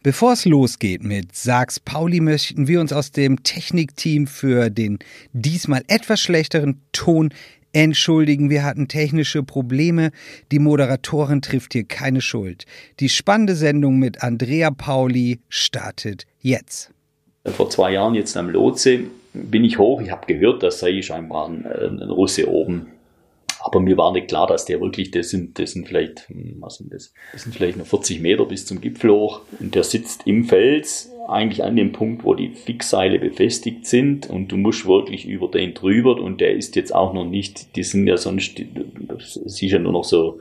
Bevor es losgeht mit Sags Pauli, möchten wir uns aus dem Technikteam für den diesmal etwas schlechteren Ton entschuldigen. Wir hatten technische Probleme. Die Moderatorin trifft hier keine Schuld. Die spannende Sendung mit Andrea Pauli startet jetzt. Vor zwei Jahren jetzt am Lotse bin ich hoch. Ich habe gehört, dass sei scheinbar ein, ein Russe oben aber mir war nicht klar, dass der wirklich, das sind, das sind vielleicht, hm, was sind das? Das sind vielleicht nur 40 Meter bis zum Gipfel hoch. Und der sitzt im Fels, eigentlich an dem Punkt, wo die Fixseile befestigt sind. Und du musst wirklich über den drüber. Und der ist jetzt auch noch nicht, die sind ja sonst, das siehst ja nur noch so,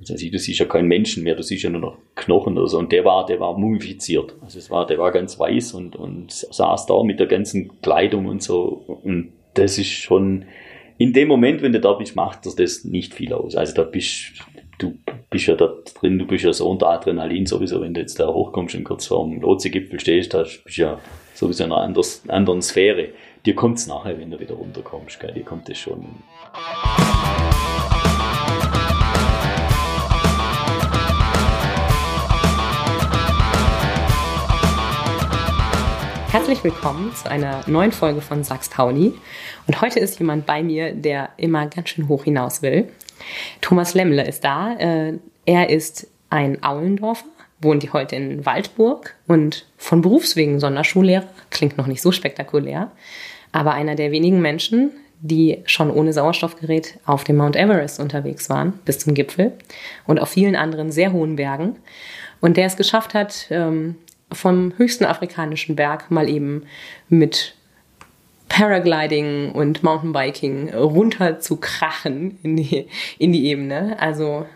du siehst ja keinen Menschen mehr, du siehst ja nur noch Knochen oder so. Und der war, der war mumifiziert. Also es war, der war ganz weiß und, und saß da mit der ganzen Kleidung und so. Und das ist schon, in dem Moment, wenn du da bist, macht das nicht viel aus. Also da bist du bist ja da drin, du bist ja so unter Adrenalin sowieso, wenn du jetzt da hochkommst und kurz vor dem Lotsegipfel stehst, da bist du ja sowieso in einer anders, anderen Sphäre. Dir kommt es nachher, wenn du wieder runterkommst, gell? dir kommt das schon. Herzlich willkommen zu einer neuen Folge von Sachs Pauli. Und heute ist jemand bei mir, der immer ganz schön hoch hinaus will. Thomas Lemmle ist da. Äh, er ist ein Aulendorfer, wohnt heute in Waldburg und von Berufswegen Sonderschullehrer. Klingt noch nicht so spektakulär, aber einer der wenigen Menschen, die schon ohne Sauerstoffgerät auf dem Mount Everest unterwegs waren, bis zum Gipfel und auf vielen anderen sehr hohen Bergen. Und der es geschafft hat, ähm, vom höchsten afrikanischen Berg mal eben mit Paragliding und Mountainbiking runter zu krachen in die, in die Ebene. Also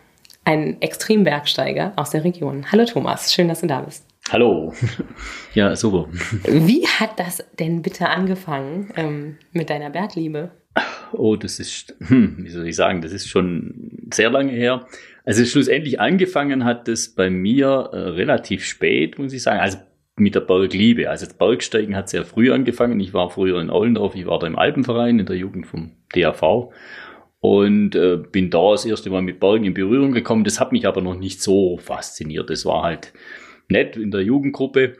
ein Extrembergsteiger aus der Region. Hallo Thomas, schön, dass du da bist. Hallo. Ja, super. Wie hat das denn bitte angefangen ähm, mit deiner Bergliebe? Oh, das ist, hm, wie soll ich sagen, das ist schon sehr lange her. Also schlussendlich angefangen hat das bei mir äh, relativ spät, muss ich sagen. Also mit der Bergliebe. Also das Bergsteigen hat sehr früh angefangen. Ich war früher in Ollendorf, ich war da im Alpenverein in der Jugend vom DAV und äh, bin da das erste Mal mit Bergen in Berührung gekommen. Das hat mich aber noch nicht so fasziniert. Das war halt nett in der Jugendgruppe.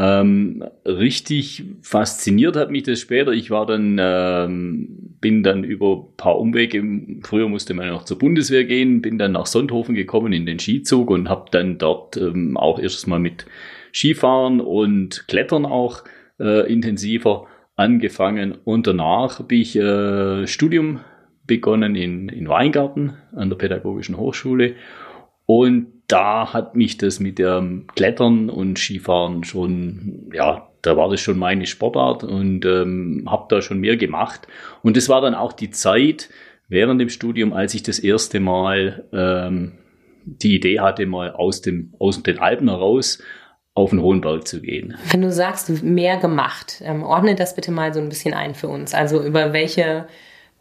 Ähm, richtig fasziniert hat mich das später. Ich war dann, ähm, bin dann über ein paar Umwege, früher musste man noch zur Bundeswehr gehen, bin dann nach Sonthofen gekommen in den Skizug und habe dann dort ähm, auch erstes Mal mit Skifahren und Klettern auch äh, intensiver angefangen. Und danach habe ich äh, Studium begonnen in, in Weingarten an der Pädagogischen Hochschule. Und da hat mich das mit dem Klettern und Skifahren schon, ja, da war das schon meine Sportart und ähm, habe da schon mehr gemacht. Und das war dann auch die Zeit während dem Studium, als ich das erste Mal ähm, die Idee hatte, mal aus, dem, aus den Alpen heraus auf den hohen Berg zu gehen. Wenn du sagst, mehr gemacht, ähm, ordne das bitte mal so ein bisschen ein für uns. Also über welche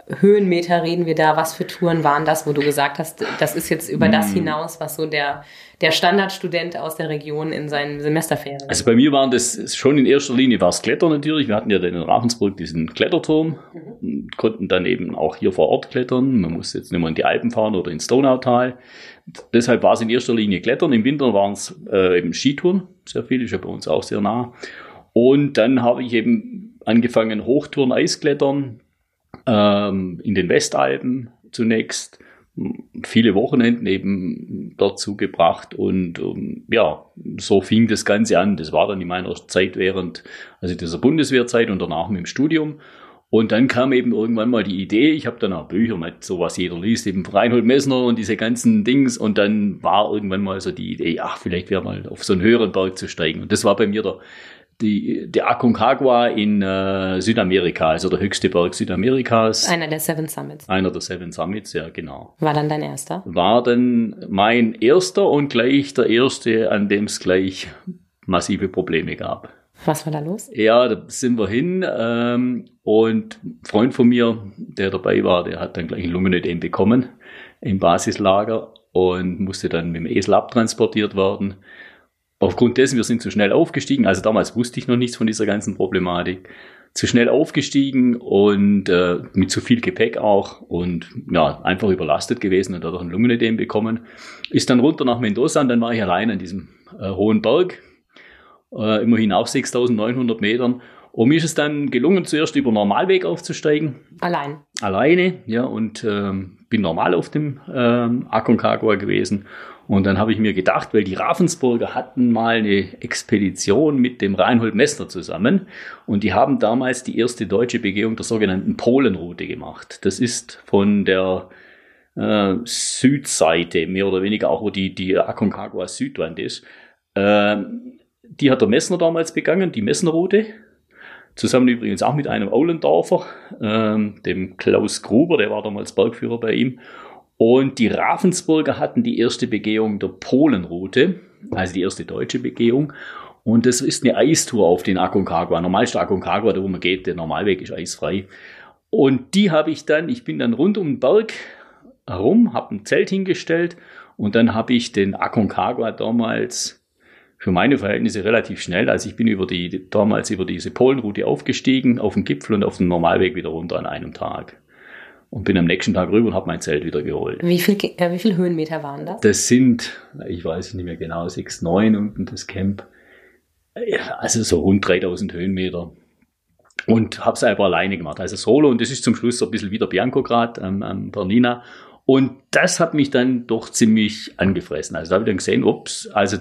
Höhenmeter reden wir da? Was für Touren waren das, wo du gesagt hast, das ist jetzt über das hm. hinaus, was so der, der Standardstudent aus der Region in seinen Semesterferien? Also bei mir waren das schon in erster Linie war es Klettern natürlich. Wir hatten ja in Ravensburg diesen Kletterturm mhm. konnten dann eben auch hier vor Ort klettern. Man musste jetzt nicht mehr in die Alpen fahren oder ins Donautal. Deshalb war es in erster Linie Klettern. Im Winter waren es äh, eben Skitouren, sehr viel, ist ja bei uns auch sehr nah. Und dann habe ich eben angefangen Hochtouren, Eisklettern, ähm, in den Westalpen zunächst viele Wochenenden eben dort zugebracht und um, ja, so fing das Ganze an. Das war dann in meiner Zeit während also dieser Bundeswehrzeit und danach mit dem Studium. Und dann kam eben irgendwann mal die Idee, ich habe dann auch Bücher mit so was jeder liest, eben Reinhold Messner und diese ganzen Dings. Und dann war irgendwann mal so die Idee, ach, vielleicht wäre mal auf so einen höheren Berg zu steigen. Und das war bei mir der die, der Aconcagua in äh, Südamerika, also der höchste Berg Südamerikas. Einer der Seven Summits. Einer der Seven Summits, ja, genau. War dann dein erster? War dann mein erster und gleich der erste, an dem es gleich massive Probleme gab. Was war da los? Ja, da sind wir hin ähm, und ein Freund von mir, der dabei war, der hat dann gleich ein Lungenödem bekommen im Basislager und musste dann mit dem Esel abtransportiert werden. Aufgrund dessen, wir sind zu schnell aufgestiegen, also damals wusste ich noch nichts von dieser ganzen Problematik, zu schnell aufgestiegen und äh, mit zu viel Gepäck auch und ja, einfach überlastet gewesen und dadurch ein Lungenödem bekommen. Ist dann runter nach Mendoza und dann war ich allein an diesem äh, hohen Berg äh, immerhin auch 6900 Metern. Und mir ist es dann gelungen, zuerst über Normalweg aufzusteigen. Allein. Alleine, ja, und ähm, bin normal auf dem ähm, Aconcagua gewesen. Und dann habe ich mir gedacht, weil die Ravensburger hatten mal eine Expedition mit dem Reinhold Messner zusammen und die haben damals die erste deutsche Begehung der sogenannten Polenroute gemacht. Das ist von der äh, Südseite, mehr oder weniger auch, wo die, die Aconcagua Südwand ist. Äh, die hat der Messner damals begangen, die Messnerroute. Zusammen übrigens auch mit einem Aulendorfer, äh, dem Klaus Gruber, der war damals Bergführer bei ihm. Und die Ravensburger hatten die erste Begehung der Polenroute, also die erste deutsche Begehung. Und das ist eine Eistour auf den Aconcagua. Normal ist der Aconcagua, da wo man geht, der Normalweg ist eisfrei. Und die habe ich dann, ich bin dann rund um den Berg herum, habe ein Zelt hingestellt und dann habe ich den Aconcagua damals für meine Verhältnisse relativ schnell. Also ich bin über die, damals über diese Polenroute aufgestiegen, auf den Gipfel und auf den Normalweg wieder runter an einem Tag und bin am nächsten Tag rüber und habe mein Zelt wieder geholt. Wie viel, äh, wie viel Höhenmeter waren das? Das sind, ich weiß nicht mehr genau, 6, 9 unten das Camp. Also so rund 3000 Höhenmeter. Und habe es einfach alleine gemacht, also solo. Und das ist zum Schluss so ein bisschen wieder Bianco gerade am, am Bernina. Und das hat mich dann doch ziemlich angefressen. Also da habe ich dann gesehen, ups, also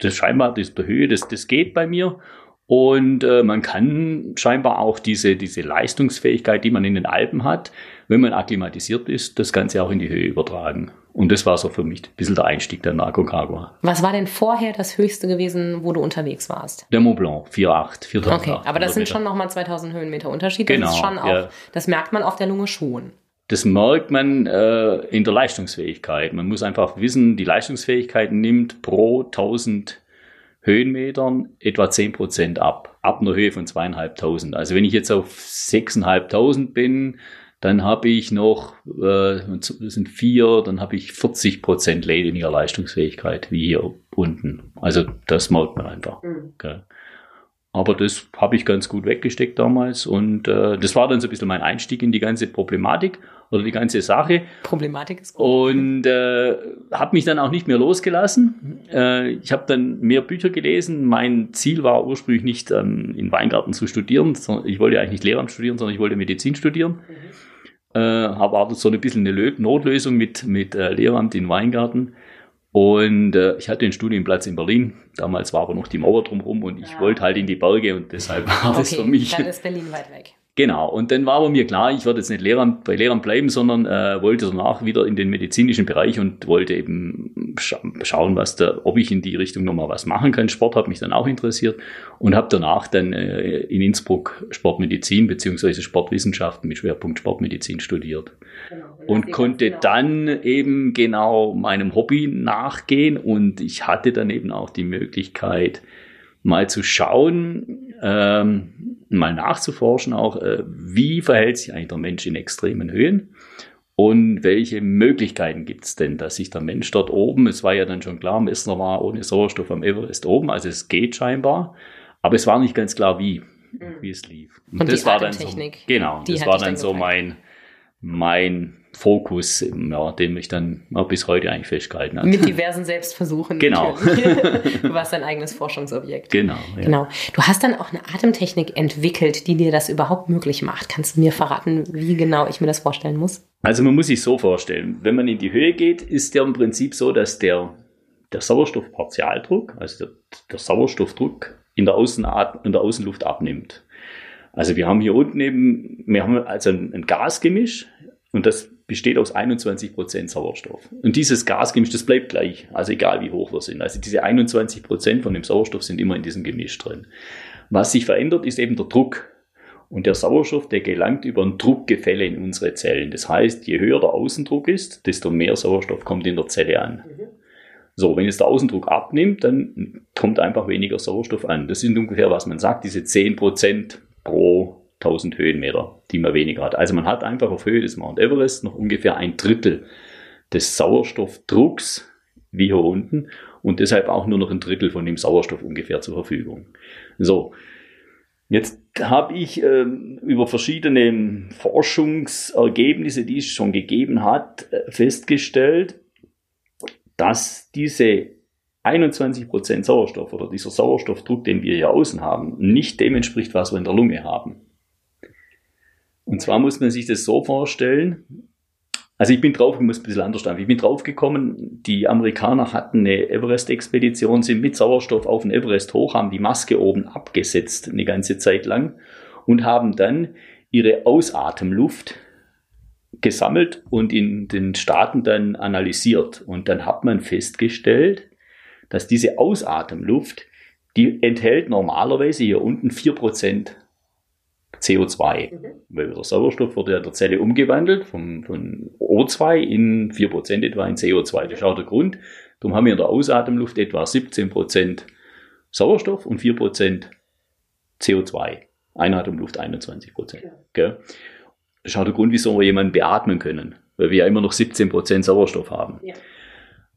das scheinbar, das der Höhe, das, das geht bei mir. Und äh, man kann scheinbar auch diese, diese Leistungsfähigkeit, die man in den Alpen hat, wenn man akklimatisiert ist, das Ganze auch in die Höhe übertragen. Und das war so für mich ein bisschen der Einstieg der Narcocagua. Was war denn vorher das höchste gewesen, wo du unterwegs warst? Der Mont Blanc, 4,8, 4,8. Okay, aber das sind schon nochmal 2000 Höhenmeter Unterschied. Das Genau, ist schon auch, ja. das merkt man auf der Lunge schon. Das merkt man äh, in der Leistungsfähigkeit. Man muss einfach wissen, die Leistungsfähigkeit nimmt pro 1000 Höhenmetern etwa 10% ab. Ab einer Höhe von zweieinhalbtausend. Also wenn ich jetzt auf 6.500 bin, dann habe ich noch, äh, das sind vier, dann habe ich 40% weniger Leistungsfähigkeit wie hier unten. Also das merkt man einfach. Okay. Aber das habe ich ganz gut weggesteckt damals und äh, das war dann so ein bisschen mein Einstieg in die ganze Problematik oder die ganze Sache Problematik ist gut. und äh, habe mich dann auch nicht mehr losgelassen. Äh, ich habe dann mehr Bücher gelesen. Mein Ziel war ursprünglich nicht ähm, in Weingarten zu studieren, sondern ich wollte eigentlich nicht Lehramt studieren, sondern ich wollte Medizin studieren. Äh, habe aber so ein bisschen eine Lö Notlösung mit, mit äh, Lehramt in Weingarten. Und äh, ich hatte einen Studienplatz in Berlin. Damals war aber noch die Mauer drumherum und ich Ja. wollte halt in die Berge und deshalb war das für Okay, mich. dann ist Berlin weit weg. Genau, und dann war aber mir klar, ich werde jetzt nicht Lehramt, bei Lehramt bleiben, sondern äh, wollte danach wieder in den medizinischen Bereich und wollte eben scha schauen, was da, ob ich in die Richtung nochmal was machen kann. Sport hat mich dann auch interessiert und habe danach dann äh, in Innsbruck Sportmedizin beziehungsweise Sportwissenschaften mit Schwerpunkt Sportmedizin studiert und konnte dann eben genau meinem Hobby nachgehen und ich hatte dann eben auch die Möglichkeit, mal zu schauen, ähm, mal nachzuforschen auch, äh, wie verhält sich eigentlich der Mensch in extremen Höhen und welche Möglichkeiten gibt es denn, dass sich der Mensch dort oben, es war ja dann schon klar, Messner war ohne Sauerstoff am Everest oben, also es geht scheinbar, aber es war nicht ganz klar, wie, wie es lief. Und die war dann so, genau, das war dann so mein, mein Fokus, ja, den ich dann bis heute eigentlich festgehalten habe. Mit diversen Selbstversuchen. Genau. Du warst dein eigenes Forschungsobjekt. Genau. Ja. Genau. Du hast dann auch eine Atemtechnik entwickelt, die dir das überhaupt möglich macht. Kannst du mir verraten, wie genau ich mir das vorstellen muss? Also man muss sich so vorstellen, wenn man in die Höhe geht, ist der im Prinzip so, dass der, der Sauerstoffpartialdruck, also der, der Sauerstoffdruck in der, Außenat in der Außenluft abnimmt. Also wir haben hier unten eben, wir haben also ein, ein Gasgemisch und das besteht aus 21 Prozent Sauerstoff. Und dieses Gasgemisch, das bleibt gleich, also egal wie hoch wir sind. Also diese 21 Prozent von dem Sauerstoff sind immer in diesem Gemisch drin. Was sich verändert, ist eben der Druck. Und der Sauerstoff, der gelangt über ein Druckgefälle in unsere Zellen. Das heißt, je höher der Außendruck ist, desto mehr Sauerstoff kommt in der Zelle an. So, wenn jetzt der Außendruck abnimmt, dann kommt einfach weniger Sauerstoff an. Das sind ungefähr, was man sagt, diese 10% pro 1000 Höhenmeter, die man weniger hat. Also man hat einfach auf Höhe des Mount Everest noch ungefähr ein Drittel des Sauerstoffdrucks wie hier unten und deshalb auch nur noch ein Drittel von dem Sauerstoff ungefähr zur Verfügung. So, Jetzt habe ich ähm, über verschiedene Forschungsergebnisse, die es schon gegeben hat, äh, festgestellt, dass diese 21% Sauerstoff oder dieser Sauerstoffdruck, den wir hier außen haben, nicht dem entspricht, was wir in der Lunge haben. Und zwar muss man sich das so vorstellen, also ich bin drauf, ich muss ein bisschen anders sagen. Ich bin draufgekommen, die Amerikaner hatten eine Everest-Expedition, sind mit Sauerstoff auf den Everest hoch, haben die Maske oben abgesetzt eine ganze Zeit lang und haben dann ihre Ausatemluft gesammelt und in den Staaten dann analysiert. Und dann hat man festgestellt, dass diese Ausatemluft, die enthält normalerweise hier unten 4% CO2. Mhm. Weil der Sauerstoff wird ja in der Zelle umgewandelt vom, von O2 in 4% etwa in CO2. Das ist auch der Grund. Darum haben wir in der Ausatemluft etwa 17% Sauerstoff und 4% CO2. Einatemluft 21%. Ja. Gell? Das ist auch der Grund, wieso wir jemanden beatmen können. Weil wir ja immer noch 17% Sauerstoff haben. Ja.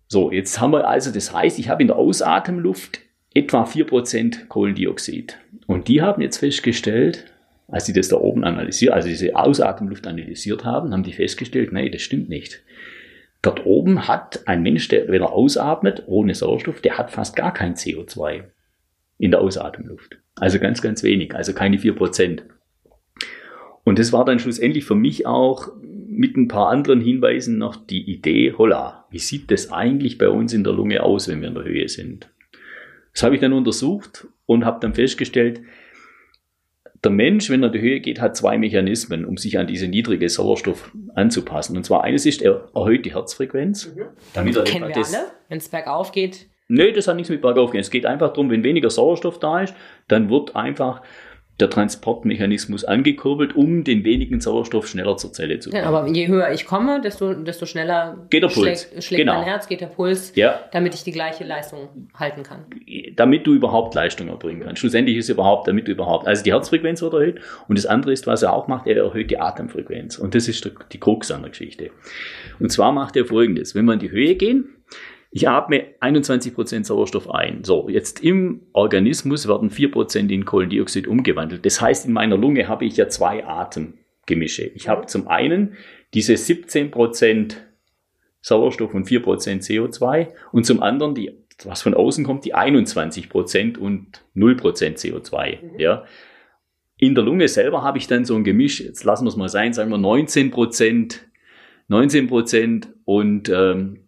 So, jetzt haben wir also, das heißt, ich habe in der Ausatemluft etwa 4% Kohlendioxid. Und die haben jetzt festgestellt, als sie das da oben analysiert, also diese Ausatemluft analysiert haben, haben die festgestellt, nee, das stimmt nicht. Dort oben hat ein Mensch, der, wenn er ausatmet, ohne Sauerstoff, der hat fast gar kein CO2 in der Ausatemluft. Also ganz, ganz wenig, also keine vier Prozent. Und das war dann schlussendlich für mich auch mit ein paar anderen Hinweisen noch die Idee, holla, wie sieht das eigentlich bei uns in der Lunge aus, wenn wir in der Höhe sind? Das habe ich dann untersucht und habe dann festgestellt, der Mensch, wenn er in die Höhe geht, hat zwei Mechanismen, um sich an diese niedrige Sauerstoff anzupassen. Und zwar eines ist, er erhöht die Herzfrequenz. Mhm. Damit er Kennen wir das, alle, wenn es bergauf geht. Nö, das hat nichts mit bergauf gehen. Es geht einfach darum, wenn weniger Sauerstoff da ist, dann wird einfach der Transportmechanismus angekurbelt, um den wenigen Sauerstoff schneller zur Zelle zu bringen. Ja, aber je höher ich komme, desto, desto schneller geht der Puls. schlägt, schlägt genau. mein Herz, geht der Puls, ja. damit ich die gleiche Leistung halten kann. Damit du überhaupt Leistung erbringen kannst. Schlussendlich ist es überhaupt, damit du überhaupt, also die Herzfrequenz wird erhöht und das andere ist, was er auch macht, er erhöht die Atemfrequenz. Und das ist die Krux an der Geschichte. Und zwar macht er folgendes, wenn wir in die Höhe gehen, ich atme 21% Sauerstoff ein. So, jetzt im Organismus werden 4% in Kohlendioxid umgewandelt. Das heißt, in meiner Lunge habe ich ja zwei Atemgemische. Ich habe zum einen diese 17% Sauerstoff und 4% CO2 und zum anderen die, was von außen kommt, die 21% und 0% CO2. Mhm. Ja. In der Lunge selber habe ich dann so ein Gemisch, jetzt lassen wir es mal sein, sagen wir 19%, 19% und ähm,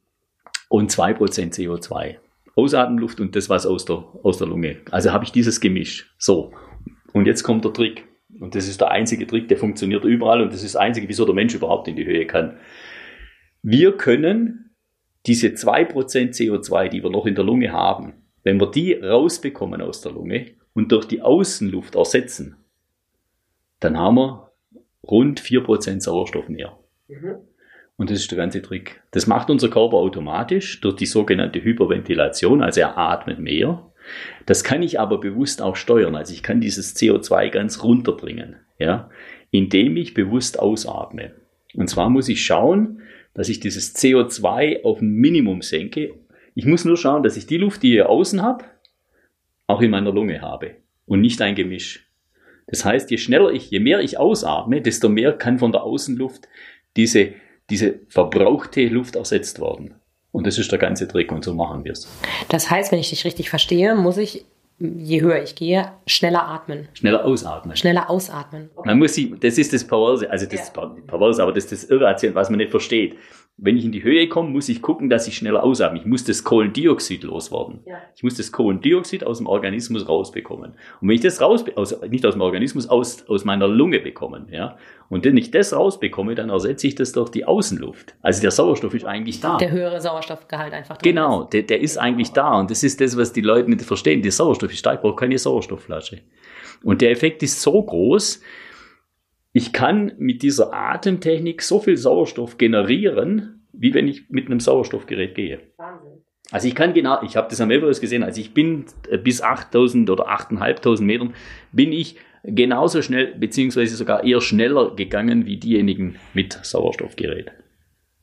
und 2% CO2. Ausatemluft und das, was aus der, aus der Lunge. Also habe ich dieses Gemisch. So. Und jetzt kommt der Trick. Und das ist der einzige Trick, der funktioniert überall und das ist das einzige, wieso der Mensch überhaupt in die Höhe kann. Wir können diese 2% CO2, die wir noch in der Lunge haben, wenn wir die rausbekommen aus der Lunge und durch die Außenluft ersetzen, dann haben wir rund 4% Sauerstoff mehr. Mhm. Und das ist der ganze Trick. Das macht unser Körper automatisch durch die sogenannte Hyperventilation, also er atmet mehr. Das kann ich aber bewusst auch steuern. Also ich kann dieses CO2 ganz runterbringen, ja, indem ich bewusst ausatme. Und zwar muss ich schauen, dass ich dieses CO2 auf ein Minimum senke. Ich muss nur schauen, dass ich die Luft, die ich hier außen habe, auch in meiner Lunge habe und nicht ein Gemisch. Das heißt, je schneller ich, je mehr ich ausatme, desto mehr kann von der Außenluft diese diese verbrauchte Luft ersetzt worden. Und das ist der ganze Trick und so machen wir es. Das heißt, wenn ich dich richtig verstehe, muss ich, je höher ich gehe, schneller atmen. Schneller ausatmen. Schneller ausatmen. Man muss sie, das ist das Perverse, also das ja. Perverse, aber das ist das Irrationale, was man nicht versteht wenn ich in die Höhe komme, muss ich gucken, dass ich schneller ausatme. Ich muss das Kohlendioxid loswerden. Ja. Ich muss das Kohlendioxid aus dem Organismus rausbekommen. Und wenn ich das raus, aus, nicht aus dem Organismus, aus, aus meiner Lunge bekommen, ja, und wenn ich das rausbekomme, dann ersetze ich das durch die Außenluft. Also der Sauerstoff ist eigentlich da. Der höhere Sauerstoffgehalt einfach. Genau, der, der ist eigentlich da. Und das ist das, was die Leute nicht verstehen. Der Sauerstoff ist da, ich brauche keine Sauerstoffflasche. Und der Effekt ist so groß, ich kann mit dieser Atemtechnik so viel Sauerstoff generieren, wie wenn ich mit einem Sauerstoffgerät gehe. Wahnsinn. Also ich kann genau, ich habe das am Everest gesehen, also ich bin äh, bis 8000 oder 8500 Metern, bin ich genauso schnell, beziehungsweise sogar eher schneller gegangen wie diejenigen mit Sauerstoffgerät.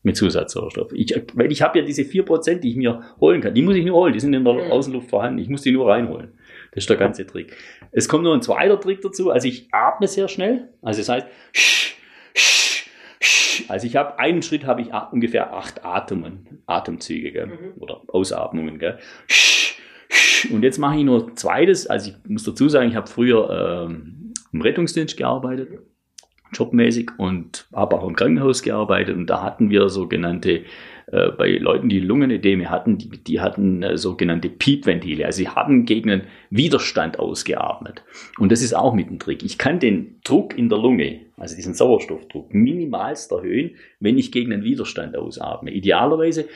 Mit Zusatzsauerstoff. Ich, weil ich habe ja diese 4%, die ich mir holen kann. Die muss ich nur holen, die sind in der. Außenluft vorhanden. Ich muss die nur reinholen. Das ist der ganze Trick. Es kommt noch ein zweiter Trick dazu. Also ich atme sehr schnell. Also das heißt, sch, sch, Also ich habe einen Schritt habe ich ungefähr acht Atemen, Atemzüge gell? Mhm. oder Ausatmungen. Gell? Und jetzt mache ich nur zweites. Also ich muss dazu sagen, ich habe früher ähm, im Rettungsdienst gearbeitet, jobmäßig und habe auch im Krankenhaus gearbeitet und da hatten wir sogenannte äh, bei Leuten, die Lungenedeme hatten, die, die hatten äh, sogenannte Piepventile. Also sie haben gegen einen Widerstand ausgeatmet. Und das ist auch mit dem Trick. Ich kann den Druck in der Lunge, also diesen Sauerstoffdruck, minimalst erhöhen, wenn ich gegen einen Widerstand ausatme. Idealerweise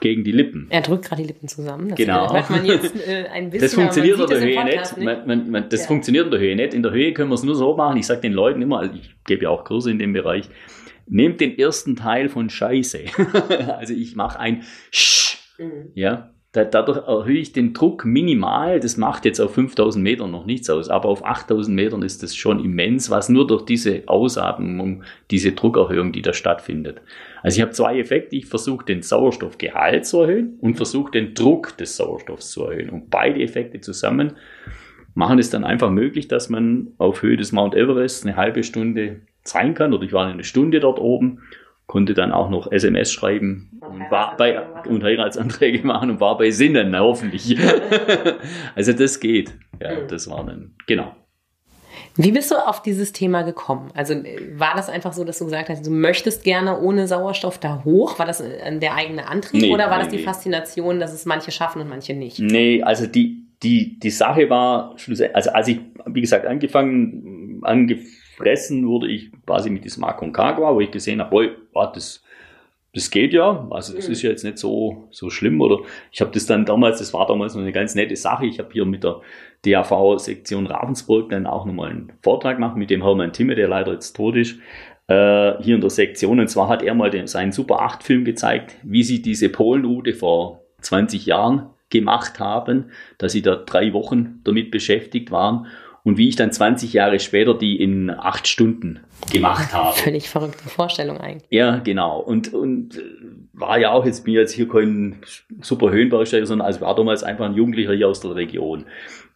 gegen die Lippen. Er drückt gerade die Lippen zusammen. Das genau. jetzt äh, bisschen. Das funktioniert in der Höhe nicht. Man, man, man, das ja. funktioniert in der Höhe nicht. In der Höhe können wir es nur so machen. Ich sage den Leuten immer, ich gebe ja auch Kurse in dem Bereich, nehmt den ersten Teil von Scheiße. also ich mache ein Sch. Mhm. Ja, dadurch erhöhe ich den Druck minimal. Das macht jetzt auf 5000 Metern noch nichts aus, aber auf 8000 Metern ist das schon immens, was nur durch diese Ausatmung, diese Druckerhöhung, die da stattfindet. Also ich habe zwei Effekte. Ich versuche den Sauerstoffgehalt zu erhöhen und versuche den Druck des Sauerstoffs zu erhöhen. Und beide Effekte zusammen machen es dann einfach möglich, dass man auf Höhe des Mount Everest eine halbe Stunde sein kann. Oder ich war eine Stunde dort oben, konnte dann auch noch SMS schreiben und, war bei, und Heiratsanträge machen und war bei Sinnen, hoffentlich. also das geht. Ja, mhm. das war dann, genau. Wie bist du auf dieses Thema gekommen? Also war das einfach so, dass du gesagt hast, du möchtest gerne ohne Sauerstoff da hoch? War das äh, der eigene Antrieb nee, oder war nee, das die nee. Faszination, dass es manche schaffen und manche nicht? Nee, also die, die, die Sache war, also als ich, wie gesagt, angefangen, angefangen gefressen wurde ich quasi mit diesem Aconcagua, wo ich gesehen habe, boy, oh, das, das geht ja, also das mhm. ist ja jetzt nicht so, so schlimm oder? Ich habe das dann damals, das war damals noch eine ganz nette Sache, ich habe hier mit der DAV-Sektion Ravensburg dann auch nochmal einen Vortrag gemacht mit dem Hermann Timme, der leider jetzt tot ist, äh, hier in der Sektion. Und zwar hat er mal den, seinen Super 8 Film gezeigt, wie sie diese Polenroute vor 20 Jahren gemacht haben, dass sie da drei Wochen damit beschäftigt waren und wie ich dann 20 Jahre später die in acht Stunden gemacht habe. Völlig verrückte Vorstellung eigentlich. Ja, genau. Und, und äh, war ja auch jetzt mir jetzt hier kein super Höhenbergsteiger, sondern also war damals einfach ein Jugendlicher hier aus der Region.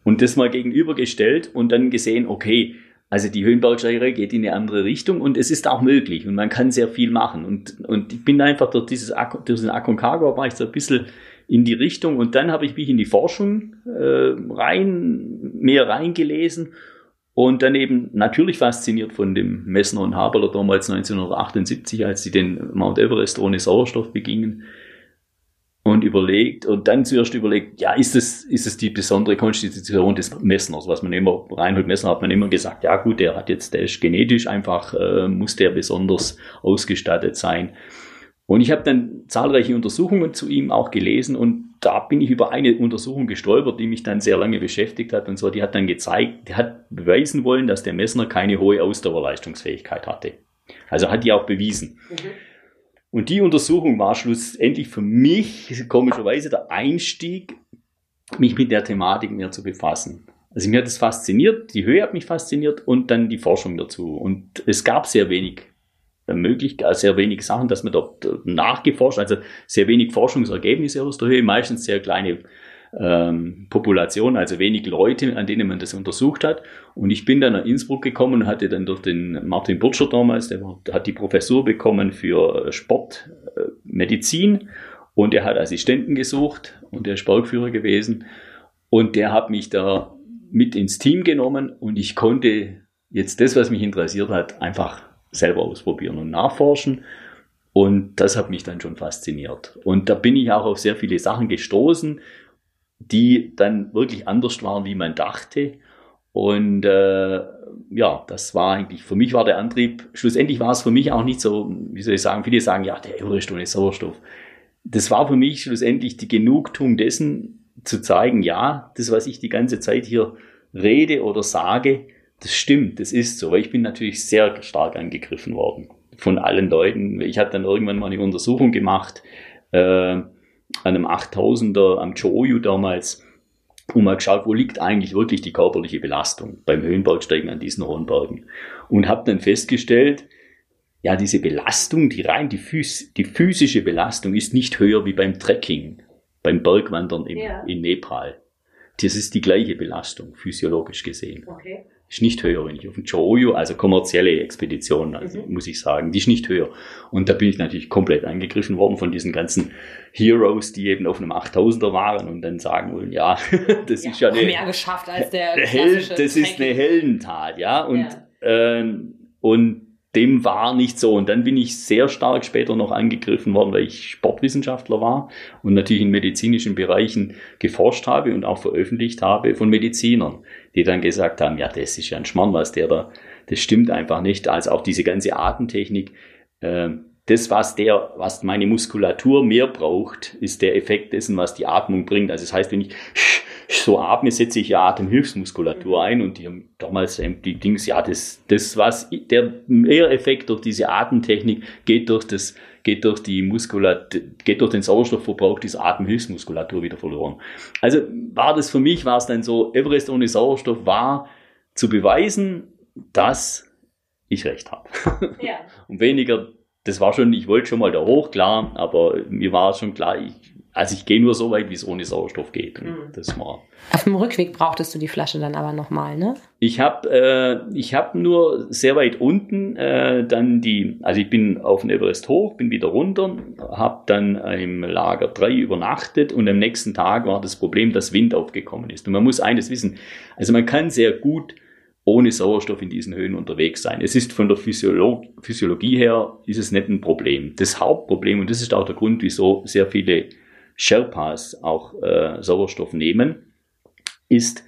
Und das mal gegenübergestellt und dann gesehen, okay, also die Höhenbergsteigerei geht in eine andere Richtung und es ist auch möglich und man kann sehr viel machen. Und, und ich bin einfach durch dieses durch diesen Aconcagua war ich so ein bisschen in die Richtung und dann habe ich mich in die Forschung äh, rein, mehr reingelesen und dann eben natürlich fasziniert von dem Messner und Haberler damals 1978, als sie den Mount Everest ohne Sauerstoff begingen und überlegt und dann zuerst überlegt, ja, ist es, ist es die besondere Konstitution des Messners, was man immer, Reinhold Messner hat man immer gesagt, ja gut, der hat jetzt, der ist genetisch einfach, äh, muss der besonders ausgestattet sein. Und ich habe dann zahlreiche Untersuchungen zu ihm auch gelesen und da bin ich über eine Untersuchung gestolpert, die mich dann sehr lange beschäftigt hat und so. Die hat dann gezeigt, die hat beweisen wollen, dass der Messner keine hohe Ausdauerleistungsfähigkeit hatte. Also hat die auch bewiesen. Mhm. Und die Untersuchung war schlussendlich für mich komischerweise der Einstieg, mich mit der Thematik mehr zu befassen. Also mir hat es fasziniert, die Höhe hat mich fasziniert und dann die Forschung dazu. Und es gab sehr wenig möglich, sehr wenig Sachen, dass man dort nachgeforscht, also sehr wenig Forschungsergebnisse aus der Höhe, meistens sehr kleine ähm, Population, also wenig Leute, an denen man das untersucht hat. Und ich bin dann nach Innsbruck gekommen und hatte dann durch den Martin Burtscher damals, der, hat die Professur bekommen für Sportmedizin äh, und er hat Assistenten gesucht und der ist Bergführer gewesen. Und der hat mich da mit ins Team genommen und ich konnte jetzt das, was mich interessiert hat, einfach selber ausprobieren und nachforschen. Und das hat mich dann schon fasziniert. Und da bin ich auch auf sehr viele Sachen gestoßen, die dann wirklich anders waren, wie man dachte. Und äh, ja, das war eigentlich, für mich war der Antrieb, schlussendlich war es für mich auch nicht so, wie soll ich sagen, viele sagen, ja, der ohne Sauerstoff. Das war für mich schlussendlich die Genugtuung dessen, zu zeigen, ja, das, was ich die ganze Zeit hier rede oder sage, das stimmt, das ist so, weil ich bin natürlich sehr stark angegriffen worden von allen Leuten. Ich hatte dann irgendwann mal eine Untersuchung gemacht äh, an einem 8000er am Choyu damals und mal geschaut, wo liegt eigentlich wirklich die körperliche Belastung beim Höhenbergsteigen an diesen hohen Bergen. Und habe dann festgestellt, ja, diese Belastung, die rein die, Phys die physische Belastung ist nicht höher wie beim Trekking, beim Bergwandern im, ja. in Nepal Das ist die gleiche Belastung, physiologisch gesehen. Okay. Ist nicht höher, wenn ich auf den Choyu, also kommerzielle Expeditionen, also Mhm. muss ich sagen, die ist nicht höher. Und da bin ich natürlich komplett angegriffen worden von diesen ganzen Heroes, die eben auf einem 8000er waren und dann sagen wollen, ja, das ist ja eine, mehr geschafft als der Held, das ist eine. Heldentat, ja. Und, ähm, und dem war nicht so. Und dann bin ich sehr stark später noch angegriffen worden, weil ich Sportwissenschaftler war und natürlich in medizinischen Bereichen geforscht habe und auch veröffentlicht habe von Medizinern, die dann gesagt haben, ja, das ist ja ein Schmarrn, was der da, das stimmt einfach nicht. Also auch diese ganze Atemtechnik, ähm, das, was der, was meine Muskulatur mehr braucht, ist der Effekt dessen, was die Atmung bringt. Also das heißt, wenn ich so atme, setze ich ja Atemhilfsmuskulatur ein und die haben damals ähm, die Dings, ja, das, das was, der Mehreffekt durch diese Atemtechnik geht durch das, geht durch die Muskulatur, geht durch den Sauerstoffverbrauch dieser Atemhilfsmuskulatur wieder verloren. Also war das für mich, war es dann so, Everest ohne Sauerstoff war zu beweisen, dass ich recht habe. Ja. Und weniger, das war schon, ich wollte schon mal da hoch, klar, aber mir war schon klar, ich, also ich gehe nur so weit, wie es ohne Sauerstoff geht. Und Mhm. Das war. Auf dem Rückweg brauchtest du die Flasche dann aber nochmal, ne? Ich habe äh, ich hab nur sehr weit unten äh, dann die, also ich bin auf den Everest hoch, bin wieder runter, habe dann im Lager 3 übernachtet und am nächsten Tag war das Problem, dass Wind aufgekommen ist. Und man muss eines wissen, also man kann sehr gut ohne Sauerstoff in diesen Höhen unterwegs sein. Es ist von der Physiolo Physiologie her, ist es nicht ein Problem. Das Hauptproblem, und das ist auch der Grund, wieso sehr viele Sherpas auch äh, Sauerstoff nehmen, ist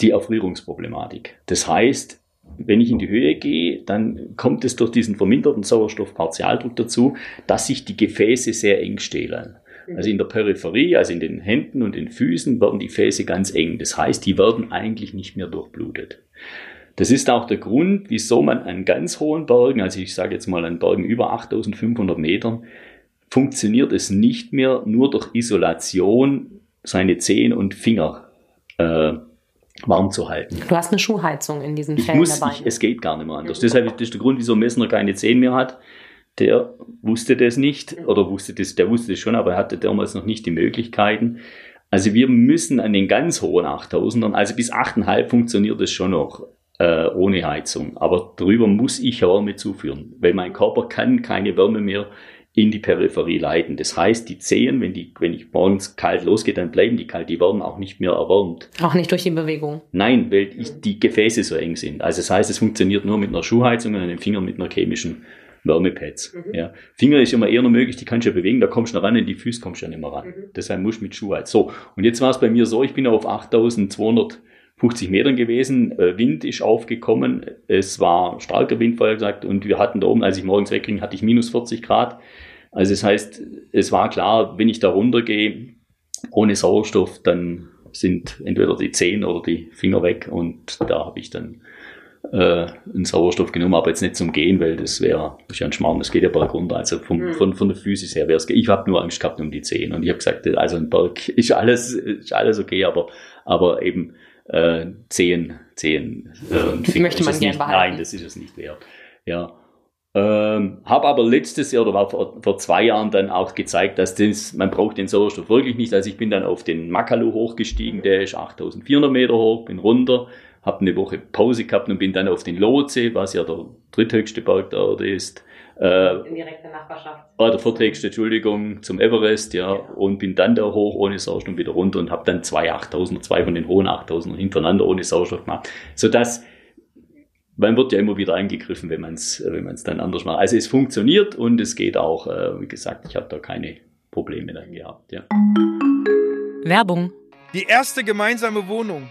die Erfrierungsproblematik. Das heißt, wenn ich in die Höhe gehe, dann kommt es durch diesen verminderten Sauerstoffpartialdruck dazu, dass sich die Gefäße sehr eng stehlen. Also in der Peripherie, also in den Händen und den Füßen, werden die Gefäße ganz eng. Das heißt, die werden eigentlich nicht mehr durchblutet. Das ist auch der Grund, wieso man an ganz hohen Bergen, also ich sage jetzt mal an Bergen über 8500 Metern, funktioniert es nicht mehr nur durch Isolation, seine Zehen und Finger äh, warm zu halten. Du hast eine Schuhheizung in diesen Ich Fällen muss, dabei. ich, es geht gar nicht mehr anders. Deshalb das ist der Grund, wieso Messner keine Zehen mehr hat. Der wusste das nicht, oder wusste das, der wusste das schon, aber er hatte damals noch nicht die Möglichkeiten. Also wir müssen an den ganz hohen 8000ern, also bis 8,5 funktioniert das schon noch äh, ohne Heizung. Aber darüber muss ich Wärme zuführen, weil mein Körper kann keine Wärme mehr in die Peripherie leiten. Das heißt, die Zehen, wenn, die, wenn ich morgens kalt losgehe, dann bleiben die kalt, die werden auch nicht mehr erwärmt. Auch nicht durch die Bewegung. Nein, weil ich, die Gefäße so eng sind. Also das heißt, es funktioniert nur mit einer Schuhheizung und an den Fingern mit einer chemischen Wärmepads. Ja. Finger ist immer eher noch möglich, die kannst du ja bewegen, da kommst du noch ran, in die Füße kommst du ja nicht mehr ran. Deshalb musst du mit Schuhheizung. So, und jetzt war es bei mir so, ich bin auf 8250 Metern gewesen, äh, Wind ist aufgekommen, es war starker Wind, vorher gesagt, und wir hatten da oben, als ich morgens wegging, hatte ich minus 40 Grad. Also das heißt, es war klar, wenn ich da runtergehe, ohne Sauerstoff, dann sind entweder die Zehen oder die Finger weg und da habe ich dann äh, einen Sauerstoff genommen, aber jetzt nicht zum Gehen, weil das wäre ja ein Schmarrn, das geht ja berg runter. Also vom, Mhm. von, von der Physis her wäre es, ich habe nur Angst gehabt um die Zehen und ich habe gesagt, also ein Berg ist alles, ist alles okay, aber, aber eben äh, Zehen, Zehen äh, und Möchte man es gern nicht, behalten. Nein, das ist es nicht wert. Ja. Ähm, habe aber letztes Jahr oder war vor, vor zwei Jahren dann auch gezeigt, dass das, man braucht den Sauerstoff wirklich nicht. Also ich bin dann auf den Makalu hochgestiegen, der ist 8400 Meter hoch, bin runter, habe eine Woche Pause gehabt und bin dann auf den Lotse, was ja der dritthöchste Berg der Erde ist, äh, In direkter Nachbarschaft. war der vierthöchste, Entschuldigung, zum Everest, ja, und bin dann da hoch ohne Sauerstoff wieder runter und habe dann zwei 8000er, zwei von den hohen 8000er hintereinander ohne Sauerstoff gemacht, sodass man wird ja immer wieder angegriffen, wenn man es wenn man's dann anders macht. Also es funktioniert und es geht auch, äh, wie gesagt, ich habe da keine Probleme dann gehabt. Ja. Werbung. Die erste gemeinsame Wohnung,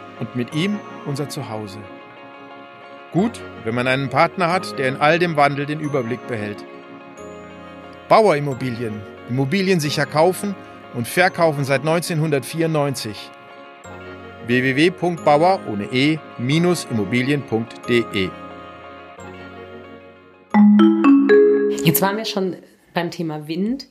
und mit ihm unser Zuhause. Gut, wenn man einen Partner hat, der in all dem Wandel den Überblick behält. Bauerimmobilien, Immobilien sicher kaufen und verkaufen seit 1994. www.bauer ohne e-immobilien.de. Jetzt waren wir schon beim Thema Wind.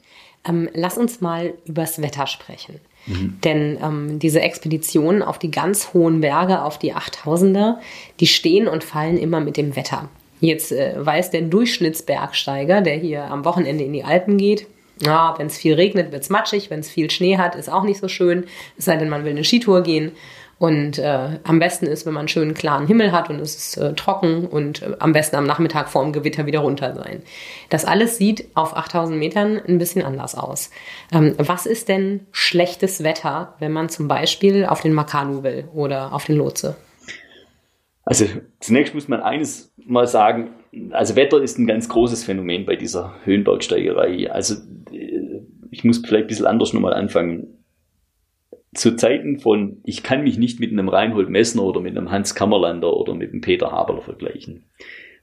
Ähm, lass uns mal übers Wetter sprechen. Mhm. Denn ähm, diese Expeditionen auf die ganz hohen Berge, auf die 8000er, die stehen und fallen immer mit dem Wetter. Jetzt äh, weiß der Durchschnittsbergsteiger, der hier am Wochenende in die Alpen geht, ja, wenn es viel regnet, wird es matschig, wenn es viel Schnee hat, ist auch nicht so schön, es sei denn, man will eine Skitour gehen. Und äh, am besten ist, wenn man einen schönen klaren Himmel hat und es ist äh, trocken und äh, am besten am Nachmittag vor dem Gewitter wieder runter sein. Das alles sieht auf 8000 Metern ein bisschen anders aus. Ähm, was ist denn schlechtes Wetter, wenn man zum Beispiel auf den Makanu will oder auf den Lotse? Also zunächst muss man eines mal sagen, also Wetter ist ein ganz großes Phänomen bei dieser Höhenbergsteigerei. Also äh, ich muss vielleicht ein bisschen anders nochmal anfangen zu Zeiten von, ich kann mich nicht mit einem Reinhold Messner oder mit einem Hans Kammerlander oder mit einem Peter Haberler vergleichen.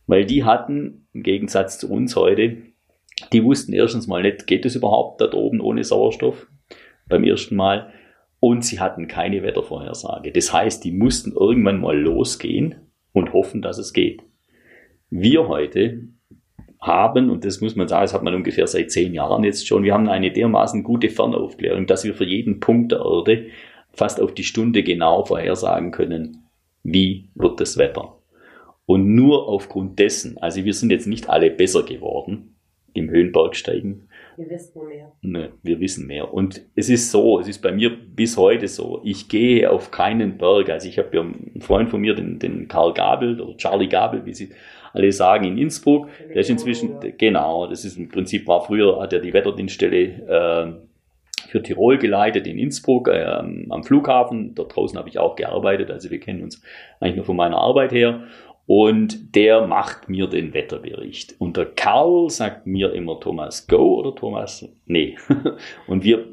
Weil die hatten, im Gegensatz zu uns heute, die wussten erstens mal nicht, geht es überhaupt da oben ohne Sauerstoff beim ersten Mal. Und sie hatten keine Wettervorhersage. Das heißt, die mussten irgendwann mal losgehen und hoffen, dass es geht. Wir heute haben, und das muss man sagen, das hat man ungefähr seit zehn Jahren jetzt schon, wir haben eine dermaßen gute Fernaufklärung, dass wir für jeden Punkt der Erde fast auf die Stunde genau vorhersagen können, wie wird das Wetter. Und nur aufgrund dessen, also wir sind jetzt nicht alle besser geworden im Höhenbergsteigen. Wir wissen mehr. Ne, wir wissen mehr. Und es ist so, es ist bei mir bis heute so, ich gehe auf keinen Berg. Also ich habe ja einen Freund von mir, den, den Karl Gabel oder Charlie Gabel, wie sie alle sagen, in Innsbruck. Der ist inzwischen, genau, das ist im Prinzip war früher, hat er die Wetterdienststelle äh, für Tirol geleitet in Innsbruck äh, am Flughafen. Dort draußen habe ich auch gearbeitet, also wir kennen uns eigentlich nur von meiner Arbeit her. Und der macht mir den Wetterbericht. Und der Karl sagt mir immer Thomas Go oder Thomas Nee. Und wir,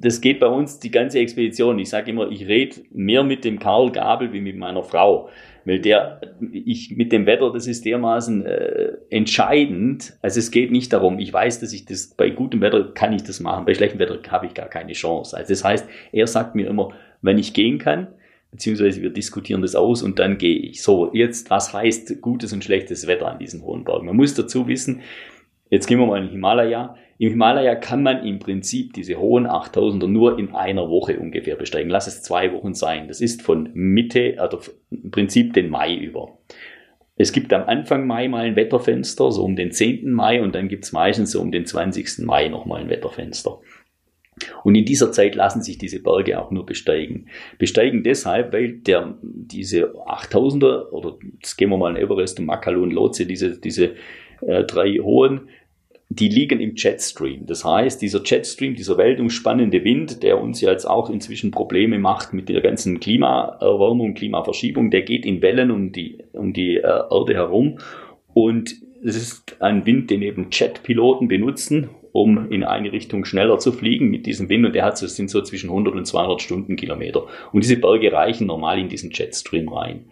das geht bei uns die ganze Expedition. Ich sage immer, ich rede mehr mit dem Karl Gabel wie mit meiner Frau. Weil der, ich mit dem Wetter, das ist dermaßen äh, entscheidend. Also es geht nicht darum, ich weiß, dass ich das, bei gutem Wetter kann ich das machen, bei schlechtem Wetter habe ich gar keine Chance. Also das heißt, er sagt mir immer, wenn ich gehen kann, beziehungsweise wir diskutieren das aus und dann gehe ich. So, jetzt, was heißt gutes und schlechtes Wetter an diesen hohen Bergen? Man muss dazu wissen, jetzt gehen wir mal in den Himalaya. Im Himalaya kann man im Prinzip diese hohen 8000er nur in einer Woche ungefähr besteigen. Lass es zwei Wochen sein. Das ist von Mitte, also im Prinzip den Mai über. Es gibt am Anfang Mai mal ein Wetterfenster, so um den 10. Mai, und dann gibt es meistens so um den 20. Mai nochmal ein Wetterfenster. Und in dieser Zeit lassen sich diese Berge auch nur besteigen. Besteigen deshalb, weil der, diese 8000er, oder jetzt gehen wir mal in Everest und Makalu und Lhotse, diese, diese äh, drei hohen, die liegen im Jetstream. Das heißt, dieser Jetstream, dieser weltumspannende Wind, der uns ja jetzt auch inzwischen Probleme macht mit der ganzen Klimaerwärmung, Klimaverschiebung, der geht in Wellen um die, um die äh, Erde herum. Und es ist ein Wind, den eben Jetpiloten benutzen, um in eine Richtung schneller zu fliegen mit diesem Wind. Und der hat so, sind so zwischen 100 und 200 Stundenkilometer. Und diese Berge reichen normal in diesen Jetstream rein.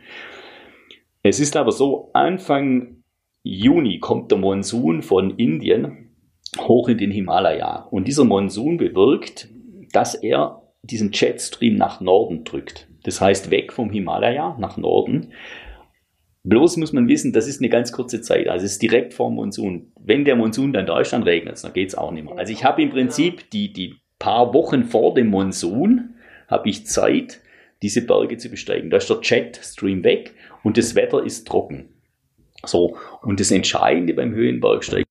Es ist aber so, Anfang Juni kommt der Monsun von Indien hoch in den Himalaya. Und dieser Monsun bewirkt, dass er diesen Jetstream nach Norden drückt. Das heißt, weg vom Himalaya nach Norden. Bloß muss man wissen, das ist eine ganz kurze Zeit. Also es ist direkt vor dem Monsun. Wenn der Monsun dann da ist, dann regnet es, dann geht es auch nicht mehr. Also ich habe im Prinzip die, die paar Wochen vor dem Monsun habe ich Zeit, diese Berge zu besteigen. Da ist der Jetstream weg und das Wetter ist trocken. So, und das Entscheidende beim Höhenbergsteigen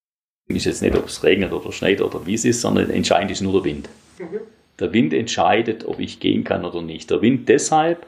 ist jetzt nicht, ob es regnet oder schneit oder wie es ist, sondern entscheidend ist nur der Wind. Mhm. Der Wind entscheidet, ob ich gehen kann oder nicht. Der Wind deshalb,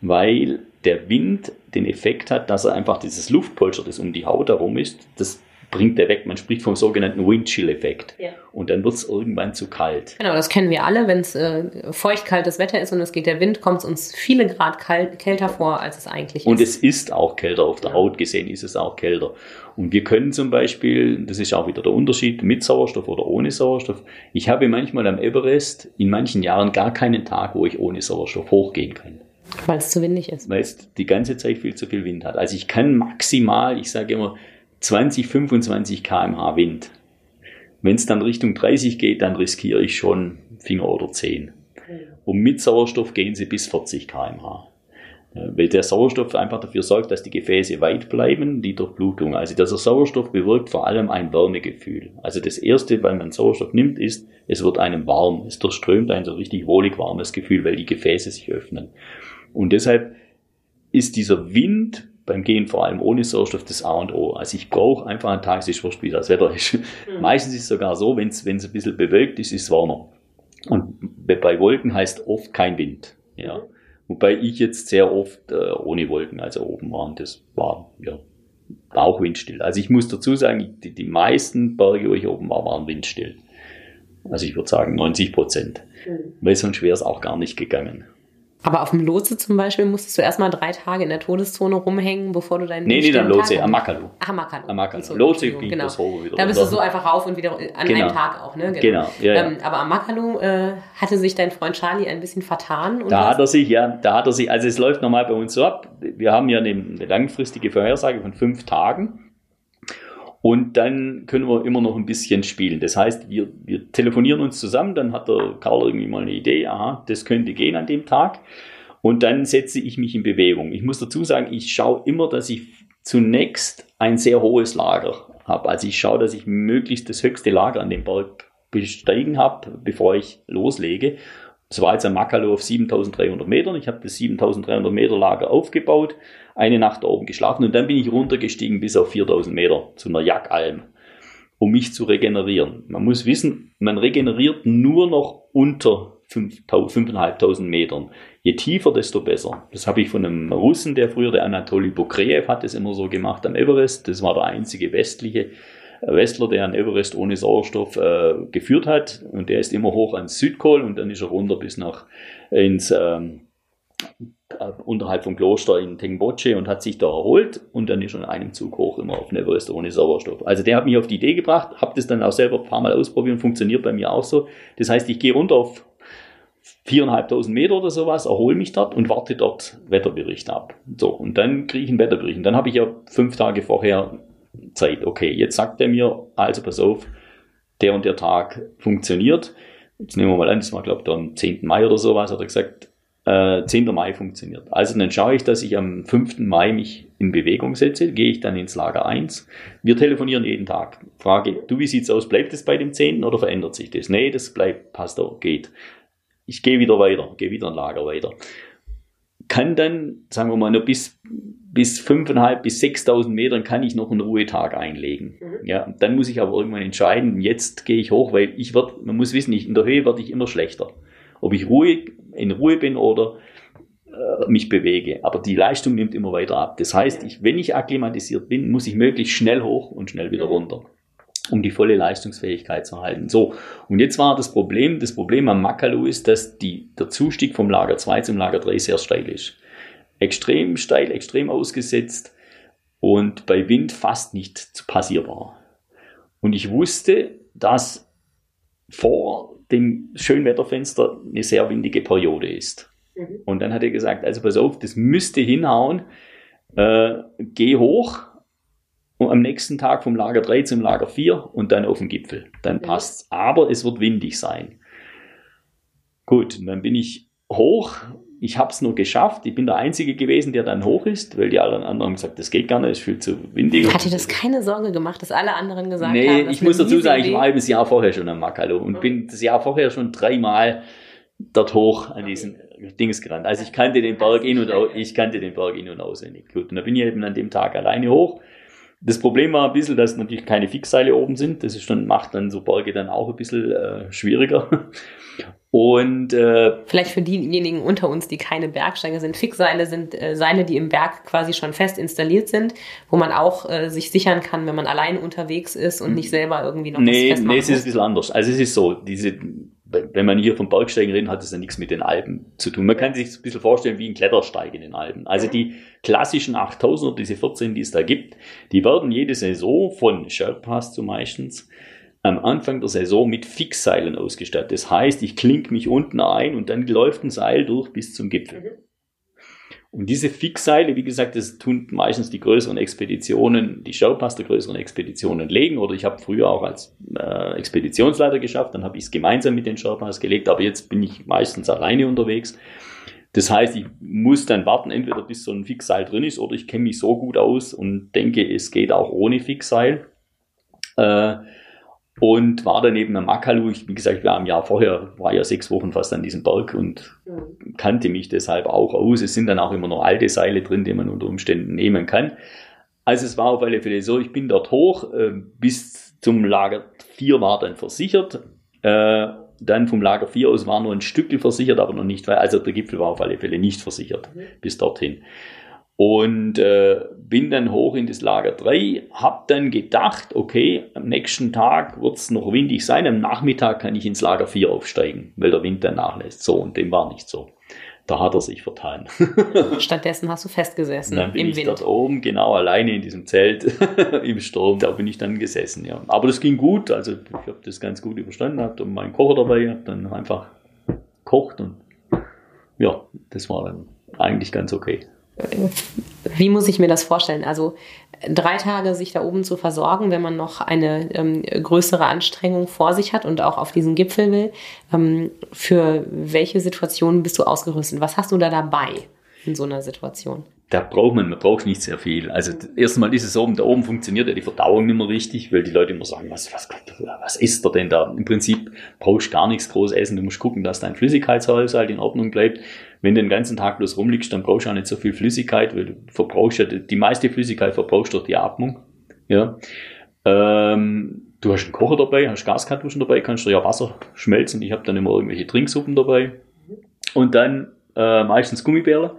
weil der Wind den Effekt hat, dass er einfach dieses Luftpolster, das um die Haut herum ist, das bringt er weg. Man spricht vom sogenannten Windchill-Effekt. Ja. Und dann wird es irgendwann zu kalt. Genau, das kennen wir alle. Wenn es äh, feucht-kaltes Wetter ist und es geht der Wind, kommt es uns viele Grad kalt, kälter vor, als es eigentlich ist. Und es ist auch kälter. Auf der Haut gesehen ist es auch kälter. Und wir können zum Beispiel, das ist auch wieder der Unterschied, mit Sauerstoff oder ohne Sauerstoff. Ich habe manchmal am Everest in manchen Jahren gar keinen Tag, wo ich ohne Sauerstoff hochgehen kann. Weil es zu windig ist. Weil es die ganze Zeit viel zu viel Wind hat. Also ich kann maximal, ich sage immer, 20, 25 kmh Wind. Wenn es dann Richtung 30 geht, dann riskiere ich schon Finger oder Zehen. Und mit Sauerstoff gehen sie bis 40 kmh. Weil der Sauerstoff einfach dafür sorgt, dass die Gefäße weit bleiben, die Durchblutung. Also dieser Sauerstoff bewirkt vor allem ein Wärmegefühl. Also das Erste, wenn man Sauerstoff nimmt, ist, es wird einem warm. Es durchströmt ein so richtig wohlig warmes Gefühl, weil die Gefäße sich öffnen. Und deshalb ist dieser Wind beim Gehen vor allem ohne Sauerstoff das A und O. Also ich brauche einfach einen Tag, es ist wurscht, wie das Wetter ist. Mhm. Meistens ist es sogar so, wenn es ein bisschen bewölkt ist, ist es warmer. Und bei Wolken heißt oft kein Wind. Ja. Wobei ich jetzt sehr oft äh, ohne Wolken, also oben war, das war ja auch windstill. Also ich muss dazu sagen, die, die meisten Berge, wo ich oben war, waren windstill. Also ich würde sagen 90 Prozent. Mhm. Weil sonst wäre es auch gar nicht gegangen. Aber auf dem Lotse zum Beispiel musstest du erstmal drei Tage in der Todeszone rumhängen, bevor du deinen Nee, nee, dann Lotse, am Makalu. Ach, Makalu. Am Makalu. So, Lotse ging genau. das hoch wieder. Da bist du so einfach rauf und wieder an Genau. einem Tag auch, ne? Genau, ja, ja. Ähm, aber am Makalu äh, hatte sich dein Freund Charlie ein bisschen vertan. Und Da du hat er sich, ja, da hat er sich, also es läuft normal bei uns so ab. Wir haben ja eine, eine langfristige Vorhersage von fünf Tagen. Und dann können wir immer noch ein bisschen spielen. Das heißt, wir, wir telefonieren uns zusammen, dann hat der Karl irgendwie mal eine Idee, aha, das könnte gehen an dem Tag. Und dann setze ich mich in Bewegung. Ich muss dazu sagen, ich schaue immer, dass ich zunächst ein sehr hohes Lager habe. Also ich schaue, dass ich möglichst das höchste Lager an dem Berg besteigen habe, bevor ich loslege. Das war jetzt ein Makalo auf 7300 Metern. Ich habe das 7300 Meter Lager aufgebaut, eine Nacht da oben geschlafen und dann bin ich runtergestiegen bis auf 4000 Meter zu einer Jackalm, um mich zu regenerieren. Man muss wissen, man regeneriert nur noch unter 5.500 Metern. Je tiefer, desto besser. Das habe ich von einem Russen, der früher, der Anatoly Bokreev, hat es immer so gemacht am Everest. Das war der einzige westliche Westler, der an Everest ohne Sauerstoff äh, geführt hat. Und der ist immer hoch ans Südkohl und dann ist er runter bis nach ins ähm, äh, unterhalb vom Kloster in Tengboche und hat sich da erholt und dann ist er in einem Zug hoch immer auf Everest ohne Sauerstoff. Also der hat mich auf die Idee gebracht, habe das dann auch selber ein paar Mal ausprobiert, funktioniert bei mir auch so. Das heißt, ich gehe runter auf viereinhalbtausend Meter oder sowas, erhole mich dort und warte dort Wetterbericht ab. So, und dann kriege ich einen Wetterbericht. Und dann habe ich ja fünf Tage vorher Zeit. Okay, jetzt sagt er mir, also pass auf, der und der Tag funktioniert. Jetzt nehmen wir mal an, das war glaube ich am 10. Mai oder sowas, hat er gesagt, äh, 10. Mai funktioniert. Also dann schaue ich, dass ich am 5. Mai mich in Bewegung setze, gehe ich dann ins Lager 1. Wir telefonieren jeden Tag. Frage, du, wie sieht's aus? Bleibt es bei dem 10. oder verändert sich das? Nee, das bleibt, passt auch, geht. Ich gehe wieder weiter, gehe wieder ein Lager weiter. Kann dann, sagen wir mal, nur bis, bis 5.500 bis 6.000 Metern kann ich noch einen Ruhetag einlegen. Ja, dann muss ich aber irgendwann entscheiden, jetzt gehe ich hoch, weil ich werd, man muss wissen, ich, in der Höhe werde ich immer schlechter. Ob ich ruhig, in Ruhe bin oder äh, mich bewege. Aber die Leistung nimmt immer weiter ab. Das heißt, ich, wenn ich akklimatisiert bin, muss ich möglichst schnell hoch und schnell wieder runter, um die volle Leistungsfähigkeit zu halten. So, und jetzt war das Problem, das Problem am Makalu ist, dass die, der Zustieg vom Lager 2 zum Lager 3 sehr steil ist. Extrem steil, extrem ausgesetzt und bei Wind fast nicht passierbar. Und ich wusste, dass vor dem Schönwetterfenster eine sehr windige Periode ist. Mhm. Und dann hat er gesagt, also pass auf, das müsste hinhauen, äh, geh hoch und am nächsten Tag vom Lager 3 zum Lager 4 und dann auf den Gipfel. Dann Mhm. passt's. Aber es wird windig sein. Gut, und dann bin ich hoch. Ich habe es nur geschafft. Ich bin der Einzige gewesen, der dann hoch ist, weil die anderen anderen haben gesagt, das geht gar nicht, es ist viel zu windig. Hat dir das keine Sorge gemacht, dass alle anderen gesagt Nee, haben? das ich muss dazu sagen, ich war eben das Jahr vorher schon am Makalo und bin das Jahr vorher schon dreimal dort hoch an diesen Dings gerannt. Also ich kannte den Berg in und aus, ich kannte den Berg in und auswendig. Gut, und da bin ich eben an dem Tag alleine hoch. Das Problem war ein bisschen, dass natürlich keine Fixseile oben sind. Das ist dann, macht dann so Berge dann auch ein bisschen äh, schwieriger. Und äh, Vielleicht für diejenigen unter uns, die keine Bergsteiger sind, Fixseile sind äh, Seile, die im Berg quasi schon fest installiert sind, wo man auch äh, sich sichern kann, wenn man allein unterwegs ist und nicht selber irgendwie noch was Nee, festmachen nee, es ist ein bisschen anders. Also es ist so, diese, wenn man hier vom Bergsteigen redet, hat es ja nichts mit den Alpen zu tun. Man kann sich ein bisschen vorstellen wie ein Klettersteig in den Alpen. Also die klassischen 8000er, diese 14, die es da gibt, die werden jede Saison von Sherpas zu meistens am Anfang der Saison mit Fixseilen ausgestattet. Das heißt, ich klink mich unten ein und dann läuft ein Seil durch bis zum Gipfel. Und diese Fixseile, wie gesagt, das tun meistens die größeren Expeditionen, die Sherpas der größeren Expeditionen legen. Oder ich habe früher auch als äh, Expeditionsleiter geschafft, dann habe ich es gemeinsam mit den Sherpas gelegt, aber jetzt bin ich meistens alleine unterwegs. Das heißt, ich muss dann warten, entweder bis so ein Fixseil drin ist oder ich kenne mich so gut aus und denke, es geht auch ohne Fixseil. Äh, und war dann eben am Makalu. Ich, wie gesagt, haben ein Jahr vorher, war ja sechs Wochen fast an diesem Berg und mhm. kannte mich deshalb auch aus. Es sind dann auch immer noch alte Seile drin, die man unter Umständen nehmen kann. Also es war auf alle Fälle so, ich bin dort hoch, äh, bis zum Lager 4 war dann versichert. Äh, dann vom Lager 4 aus war nur ein Stückel versichert, aber noch nicht, weil also der Gipfel war auf alle Fälle nicht versichert mhm. bis dorthin. Und äh, bin dann hoch in das Lager 3, hab dann gedacht, okay, am nächsten Tag wird's noch windig sein, am Nachmittag kann ich ins Lager 4 aufsteigen, weil der Wind dann nachlässt. So, und dem war nicht so. Da hat er sich vertan. Stattdessen hast du festgesessen dann bin im ich Wind. dort oben, genau alleine in diesem Zelt im Sturm. Da bin ich dann gesessen, ja. Aber das ging gut, also ich habe das ganz gut überstanden, habe dann meinen Kocher dabei, habe dann einfach kocht und ja, das war dann eigentlich ganz okay wie muss ich mir das vorstellen? Also drei Tage sich da oben zu versorgen, wenn man noch eine ähm, größere Anstrengung vor sich hat und auch auf diesen Gipfel will. Ähm, für welche Situationen bist du ausgerüstet? Was hast du da dabei in so einer Situation? da braucht man, man braucht nicht sehr viel. Also erstmal ist es oben, da oben funktioniert ja die Verdauung nicht mehr richtig, weil die Leute immer sagen, was, was, was isst er denn da? Im Prinzip brauchst du gar nichts groß essen, du musst gucken, dass dein Flüssigkeitshaushalt in Ordnung bleibt. Wenn du den ganzen Tag bloß rumliegst, dann brauchst du auch nicht so viel Flüssigkeit, weil du verbrauchst ja, die meiste Flüssigkeit verbrauchst durch die Atmung. Ja. Ähm, du hast einen Kocher dabei, hast Gaskartuschen dabei, kannst du ja Wasser schmelzen. Ich habe dann immer irgendwelche Trinksuppen dabei. Und dann äh, meistens Gummibärle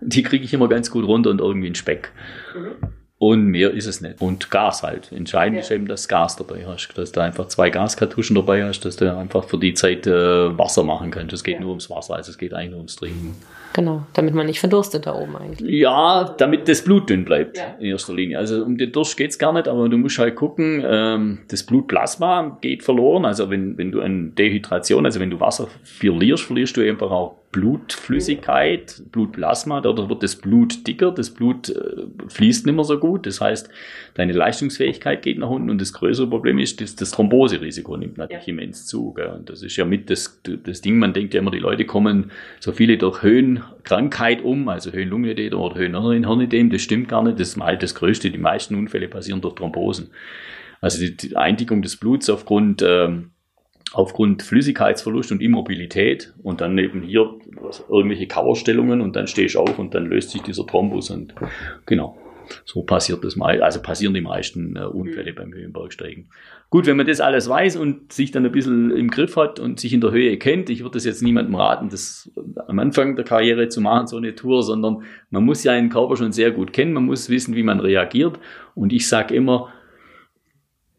die kriege ich immer ganz gut runter und irgendwie einen Speck. Mhm. Und mehr ist es nicht. Und Gas halt. Entscheidend ja. ist eben, dass Gas dabei hast. Dass du einfach zwei Gaskartuschen dabei hast, dass du einfach für die Zeit äh, Wasser machen kannst. Es geht ja. nur ums Wasser, also es geht eigentlich nur ums Trinken. Genau, damit man nicht verdurstet da oben eigentlich. Ja, damit das Blut dünn bleibt ja. in erster Linie. Also um den Durst geht's gar nicht, aber du musst halt gucken, ähm, das Blutplasma geht verloren. Also wenn, wenn du eine Dehydration, also wenn du Wasser verlierst, verlierst du einfach auch Blutflüssigkeit, Blutplasma, dadurch wird das Blut dicker, das Blut äh, fließt nicht mehr so gut, das heißt, deine Leistungsfähigkeit geht nach unten und das größere Problem ist, das, das Thromboserisiko nimmt natürlich ja. immens zu. Gell? Und das ist ja mit das, das Ding, man denkt ja immer, die Leute kommen so viele durch Höhenkrankheit um, also Höhenlungenödem oder Höhenhirnödem, das stimmt gar nicht, das ist mal das Größte, die meisten Unfälle passieren durch Thrombosen. Also die, die Eindickung des Bluts aufgrund ähm, aufgrund Flüssigkeitsverlust und Immobilität und dann eben hier irgendwelche Kauerstellungen und dann stehst du auf und dann löst sich dieser Thrombus und genau. So passiert das mal, also passieren die meisten äh, Unfälle mhm. beim Höhenbergsteigen. Gut, wenn man das alles weiß und sich dann ein bisschen im Griff hat und sich in der Höhe kennt, ich würde das jetzt niemandem raten, das am Anfang der Karriere zu machen, so eine Tour, sondern man muss ja einen Körper schon sehr gut kennen, man muss wissen, wie man reagiert. Und ich sage immer,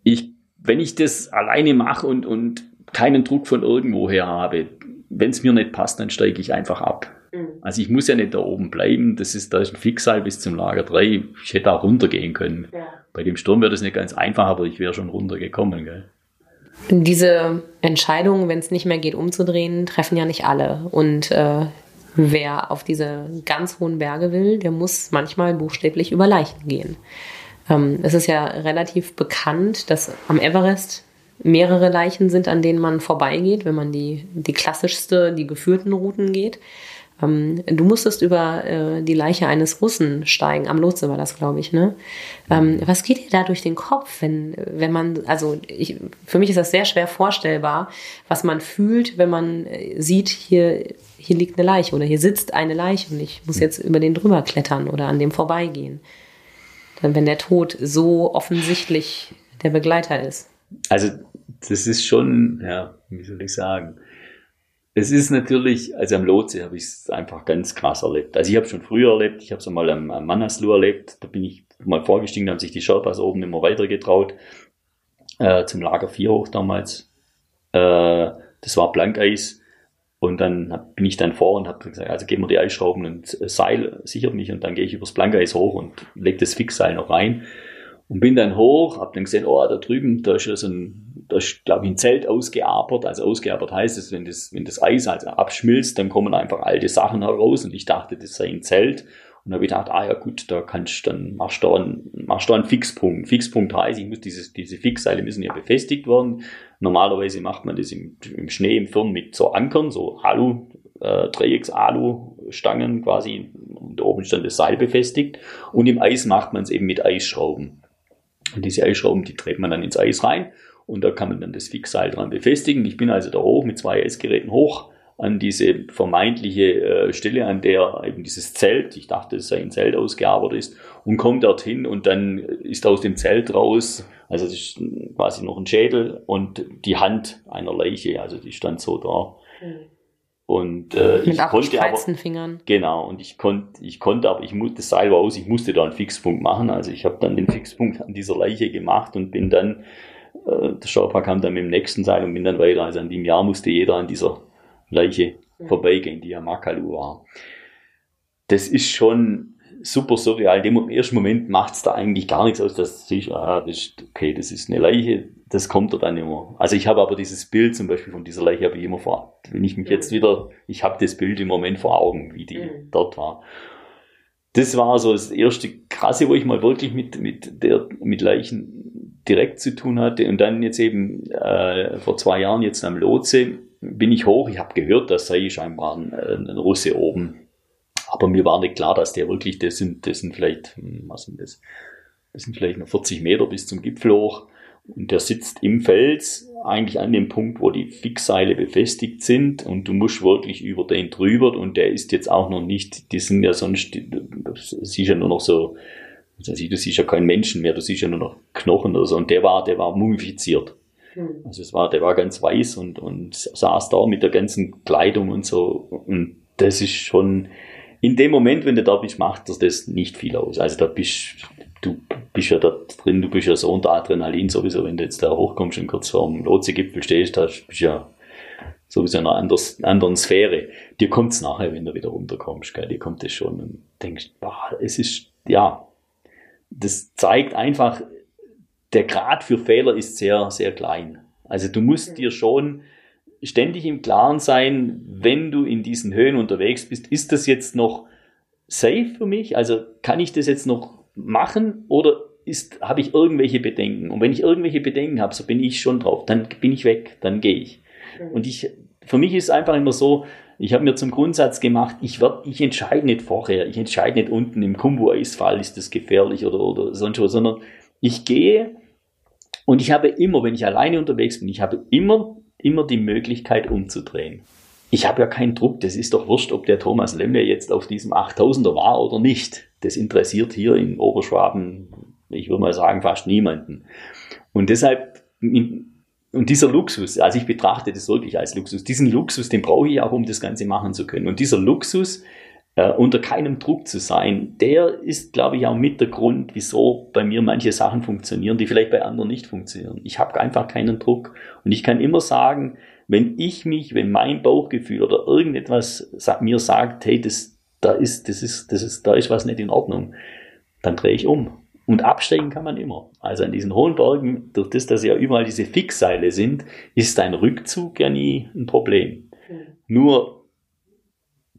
ich, wenn ich das alleine mache und, und keinen Druck von irgendwoher habe. Wenn es mir nicht passt, dann steige ich einfach ab. Mhm. Also ich muss ja nicht da oben bleiben. Das ist, da ist ein Fixal bis zum Lager 3. Ich hätte auch runtergehen können. Ja. Bei dem Sturm wäre das nicht ganz einfach, aber ich wäre schon runtergekommen. Gell? Diese Entscheidung, wenn es nicht mehr geht, umzudrehen, treffen ja nicht alle. Und äh, wer auf diese ganz hohen Berge will, der muss manchmal buchstäblich über Leichen gehen. Ähm, es ist ja relativ bekannt, dass am Everest mehrere Leichen sind, an denen man vorbeigeht, wenn man die, die klassischste, die geführten Routen geht. Ähm, du musstest über äh, die Leiche eines Russen steigen, am Lotse war das, glaube ich, ne? Ähm, was geht dir da durch den Kopf, wenn, wenn man, also ich, für mich ist das sehr schwer vorstellbar, was man fühlt, wenn man äh, sieht, hier, hier liegt eine Leiche oder hier sitzt eine Leiche und ich muss jetzt über den drüber klettern oder an dem vorbeigehen. Dann, wenn der Tod so offensichtlich der Begleiter ist. Also das ist schon, ja, wie soll ich sagen, es ist natürlich, also am Lotse habe ich es einfach ganz krass erlebt. Also ich habe schon früher erlebt, ich habe es einmal am, am Manaslu erlebt, da bin ich mal vorgestiegen, da haben sich die Sherpas oben immer weiter getraut, äh, zum Lager 4 hoch damals. Äh, das war Blankeis und dann hab, bin ich dann vor und habe gesagt, also geben wir die Eisschrauben und Seil sichert mich und dann gehe ich übers Blankeis hoch und lege das Fixseil noch rein. Und bin dann hoch, hab dann gesehen, oh, da drüben, da ist ja so ein, da ist, glaube ich, ein Zelt ausgearbert. Also ausgearbert heißt es, wenn das, wenn das Eis also abschmilzt, dann kommen einfach alte Sachen heraus und ich dachte, das sei ein Zelt. Und da habe ich gedacht, ah ja gut, da kannst dann machst du da einen, machst du einen Fixpunkt. Fixpunkt heißt, ich muss dieses, diese Fixseile müssen ja befestigt werden. Normalerweise macht man das im, im Schnee im Firn mit so Ankern, so Alu, äh, Dreiecks-Alu-Stangen quasi. Und oben ist dann das Seil befestigt. Und im Eis macht man es eben mit Eisschrauben. Und diese Eisschrauben, die dreht man dann ins Eis rein. Und da kann man dann das Fixseil dran befestigen. Ich bin also da hoch mit zwei Eisgeräten hoch an diese vermeintliche äh, Stelle, an der eben dieses Zelt, ich dachte, es sei ein Zelt ausgearbeitet ist, und kommt dorthin und dann ist aus dem Zelt raus, also es ist quasi noch ein Schädel und die Hand einer Leiche, also die stand so da. Mhm. Und äh, Mit ich konnte aber, Fingern. Genau, und ich konnte, ich konnte, aber ich das Seil war aus, ich musste da einen Fixpunkt machen. Also ich habe dann den Fixpunkt an dieser Leiche gemacht und bin dann, äh, der Schaufer kam dann mit dem nächsten Seil und bin dann weiter. Also an dem Jahr musste jeder an dieser Leiche mhm. vorbeigehen, die ja Makalu war. Das ist schon super surreal. Im ersten Moment macht es da eigentlich gar nichts aus, dass du siehst, ah, das ist, okay, das ist eine Leiche, das kommt da dann immer. Also ich habe aber dieses Bild zum Beispiel von dieser Leiche habe ich immer vor, wenn ich mich jetzt wieder, ich habe das Bild im Moment vor Augen, wie die mhm. dort war. Das war so das erste krasse, wo ich mal wirklich mit, mit, der, mit Leichen direkt zu tun hatte. Und dann jetzt eben äh, vor zwei Jahren jetzt am Lotse bin ich hoch, ich habe gehört, dass sei scheinbar ein, ein Russe oben. Aber mir war nicht klar, dass der wirklich, das sind, das sind vielleicht, hm, was sind das? Das sind vielleicht noch 40 Meter bis zum Gipfel hoch. Und der sitzt im Fels, eigentlich an dem Punkt, wo die Fixseile befestigt sind. Und du musst wirklich über den drüber. Und der ist jetzt auch noch nicht, die sind ja sonst, du siehst ja nur noch so, du siehst ja keinen Menschen mehr, du siehst ja nur noch Knochen oder so. Und der war, der war mumifiziert. Hm. Also es war, der war ganz weiß und, und saß da mit der ganzen Kleidung und so. Und das ist schon, in dem Moment, wenn du da bist, macht das nicht viel aus. Also da bist du bist ja da drin, du bist ja so unter Adrenalin sowieso, wenn du jetzt da hochkommst und kurz vor dem Lotse-Gipfel stehst, da bist du ja sowieso in einer anders, anderen Sphäre. Dir kommt's nachher, wenn du wieder runterkommst, gell? dir kommt es schon und denkst, boah, es ist, ja, das zeigt einfach, der Grad für Fehler ist sehr, sehr klein. Also du musst dir schon ständig im Klaren sein, wenn du in diesen Höhen unterwegs bist, ist das jetzt noch safe für mich? Also kann ich das jetzt noch machen oder ist, habe ich irgendwelche Bedenken? Und wenn ich irgendwelche Bedenken habe, so bin ich schon drauf, dann bin ich weg, dann gehe ich. Und ich, für mich ist es einfach immer so, ich habe mir zum Grundsatz gemacht, ich, werd, ich entscheide nicht vorher, ich entscheide nicht unten im Kumbu-Eisfall, ist das gefährlich oder, oder sonst was, sondern ich gehe und ich habe immer, wenn ich alleine unterwegs bin, ich habe immer, immer die Möglichkeit umzudrehen. Ich habe ja keinen Druck, das ist doch wurscht, ob der Thomas Lemme jetzt auf diesem 8000er war oder nicht. Das interessiert hier in Oberschwaben, ich würde mal sagen, fast niemanden. Und deshalb, und dieser Luxus, also ich betrachte das wirklich als Luxus, diesen Luxus, den brauche ich auch, um das Ganze machen zu können. Und dieser Luxus, äh, unter keinem Druck zu sein, der ist, glaube ich, auch mit der Grund, wieso bei mir manche Sachen funktionieren, die vielleicht bei anderen nicht funktionieren. Ich habe einfach keinen Druck. Und ich kann immer sagen, wenn ich mich, wenn mein Bauchgefühl oder irgendetwas mir sagt, hey, das, da ist, das ist, das ist, da ist was nicht in Ordnung, dann drehe ich um. Und absteigen kann man immer. Also an diesen hohen Bergen, durch das, dass ja überall diese Fixseile sind, ist ein Rückzug ja nie ein Problem. Mhm. Nur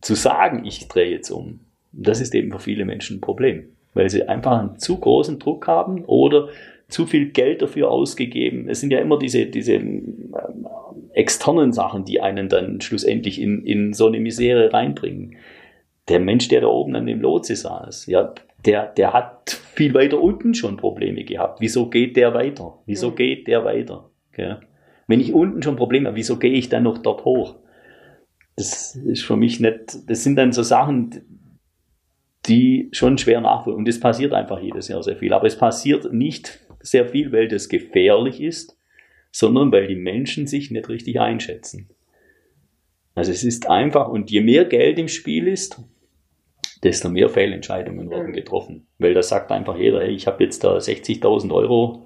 zu sagen, ich drehe jetzt um, das ist eben für viele Menschen ein Problem, weil sie einfach einen zu großen Druck haben oder zu viel Geld dafür ausgegeben. Es sind ja immer diese, diese ähm, externen Sachen, die einen dann schlussendlich in, in so eine Misere reinbringen. Der Mensch, der da oben an dem Lotse saß, ja, der, der hat viel weiter unten schon Probleme gehabt. Wieso geht der weiter? Wieso ja. geht der weiter? Okay? Wenn ich unten schon Probleme habe, wieso gehe ich dann noch dort hoch? das ist für mich nicht, das sind dann so Sachen, die schon schwer nachvollziehen. Und es passiert einfach jedes Jahr sehr viel. Aber es passiert nicht sehr viel, weil das gefährlich ist, sondern weil die Menschen sich nicht richtig einschätzen. Also es ist einfach, und je mehr Geld im Spiel ist, desto mehr Fehlentscheidungen werden mhm. getroffen. Weil da sagt einfach jeder, hey, ich habe jetzt da 60.000 Euro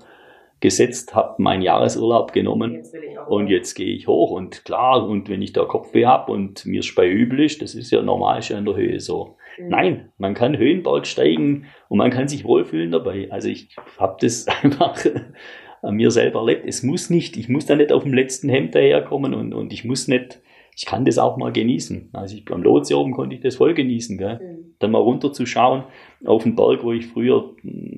gesetzt, habe meinen Jahresurlaub genommen jetzt und jetzt gehe ich hoch. Und klar, und wenn ich da Kopfweh habe und mir ist bei üblich, das ist ja normal schon in der Höhe so. Mhm. Nein, man kann Höhenberg steigen und man kann sich wohlfühlen dabei. Also ich habe das einfach an mir selber erlebt. Es muss nicht, ich muss da nicht auf dem letzten Hemd daherkommen und, und ich muss nicht, ich kann das auch mal genießen. Also ich, am Lotse oben konnte ich das voll genießen. Gell? Mhm. Dann mal runterzuschauen auf den Berg, wo ich früher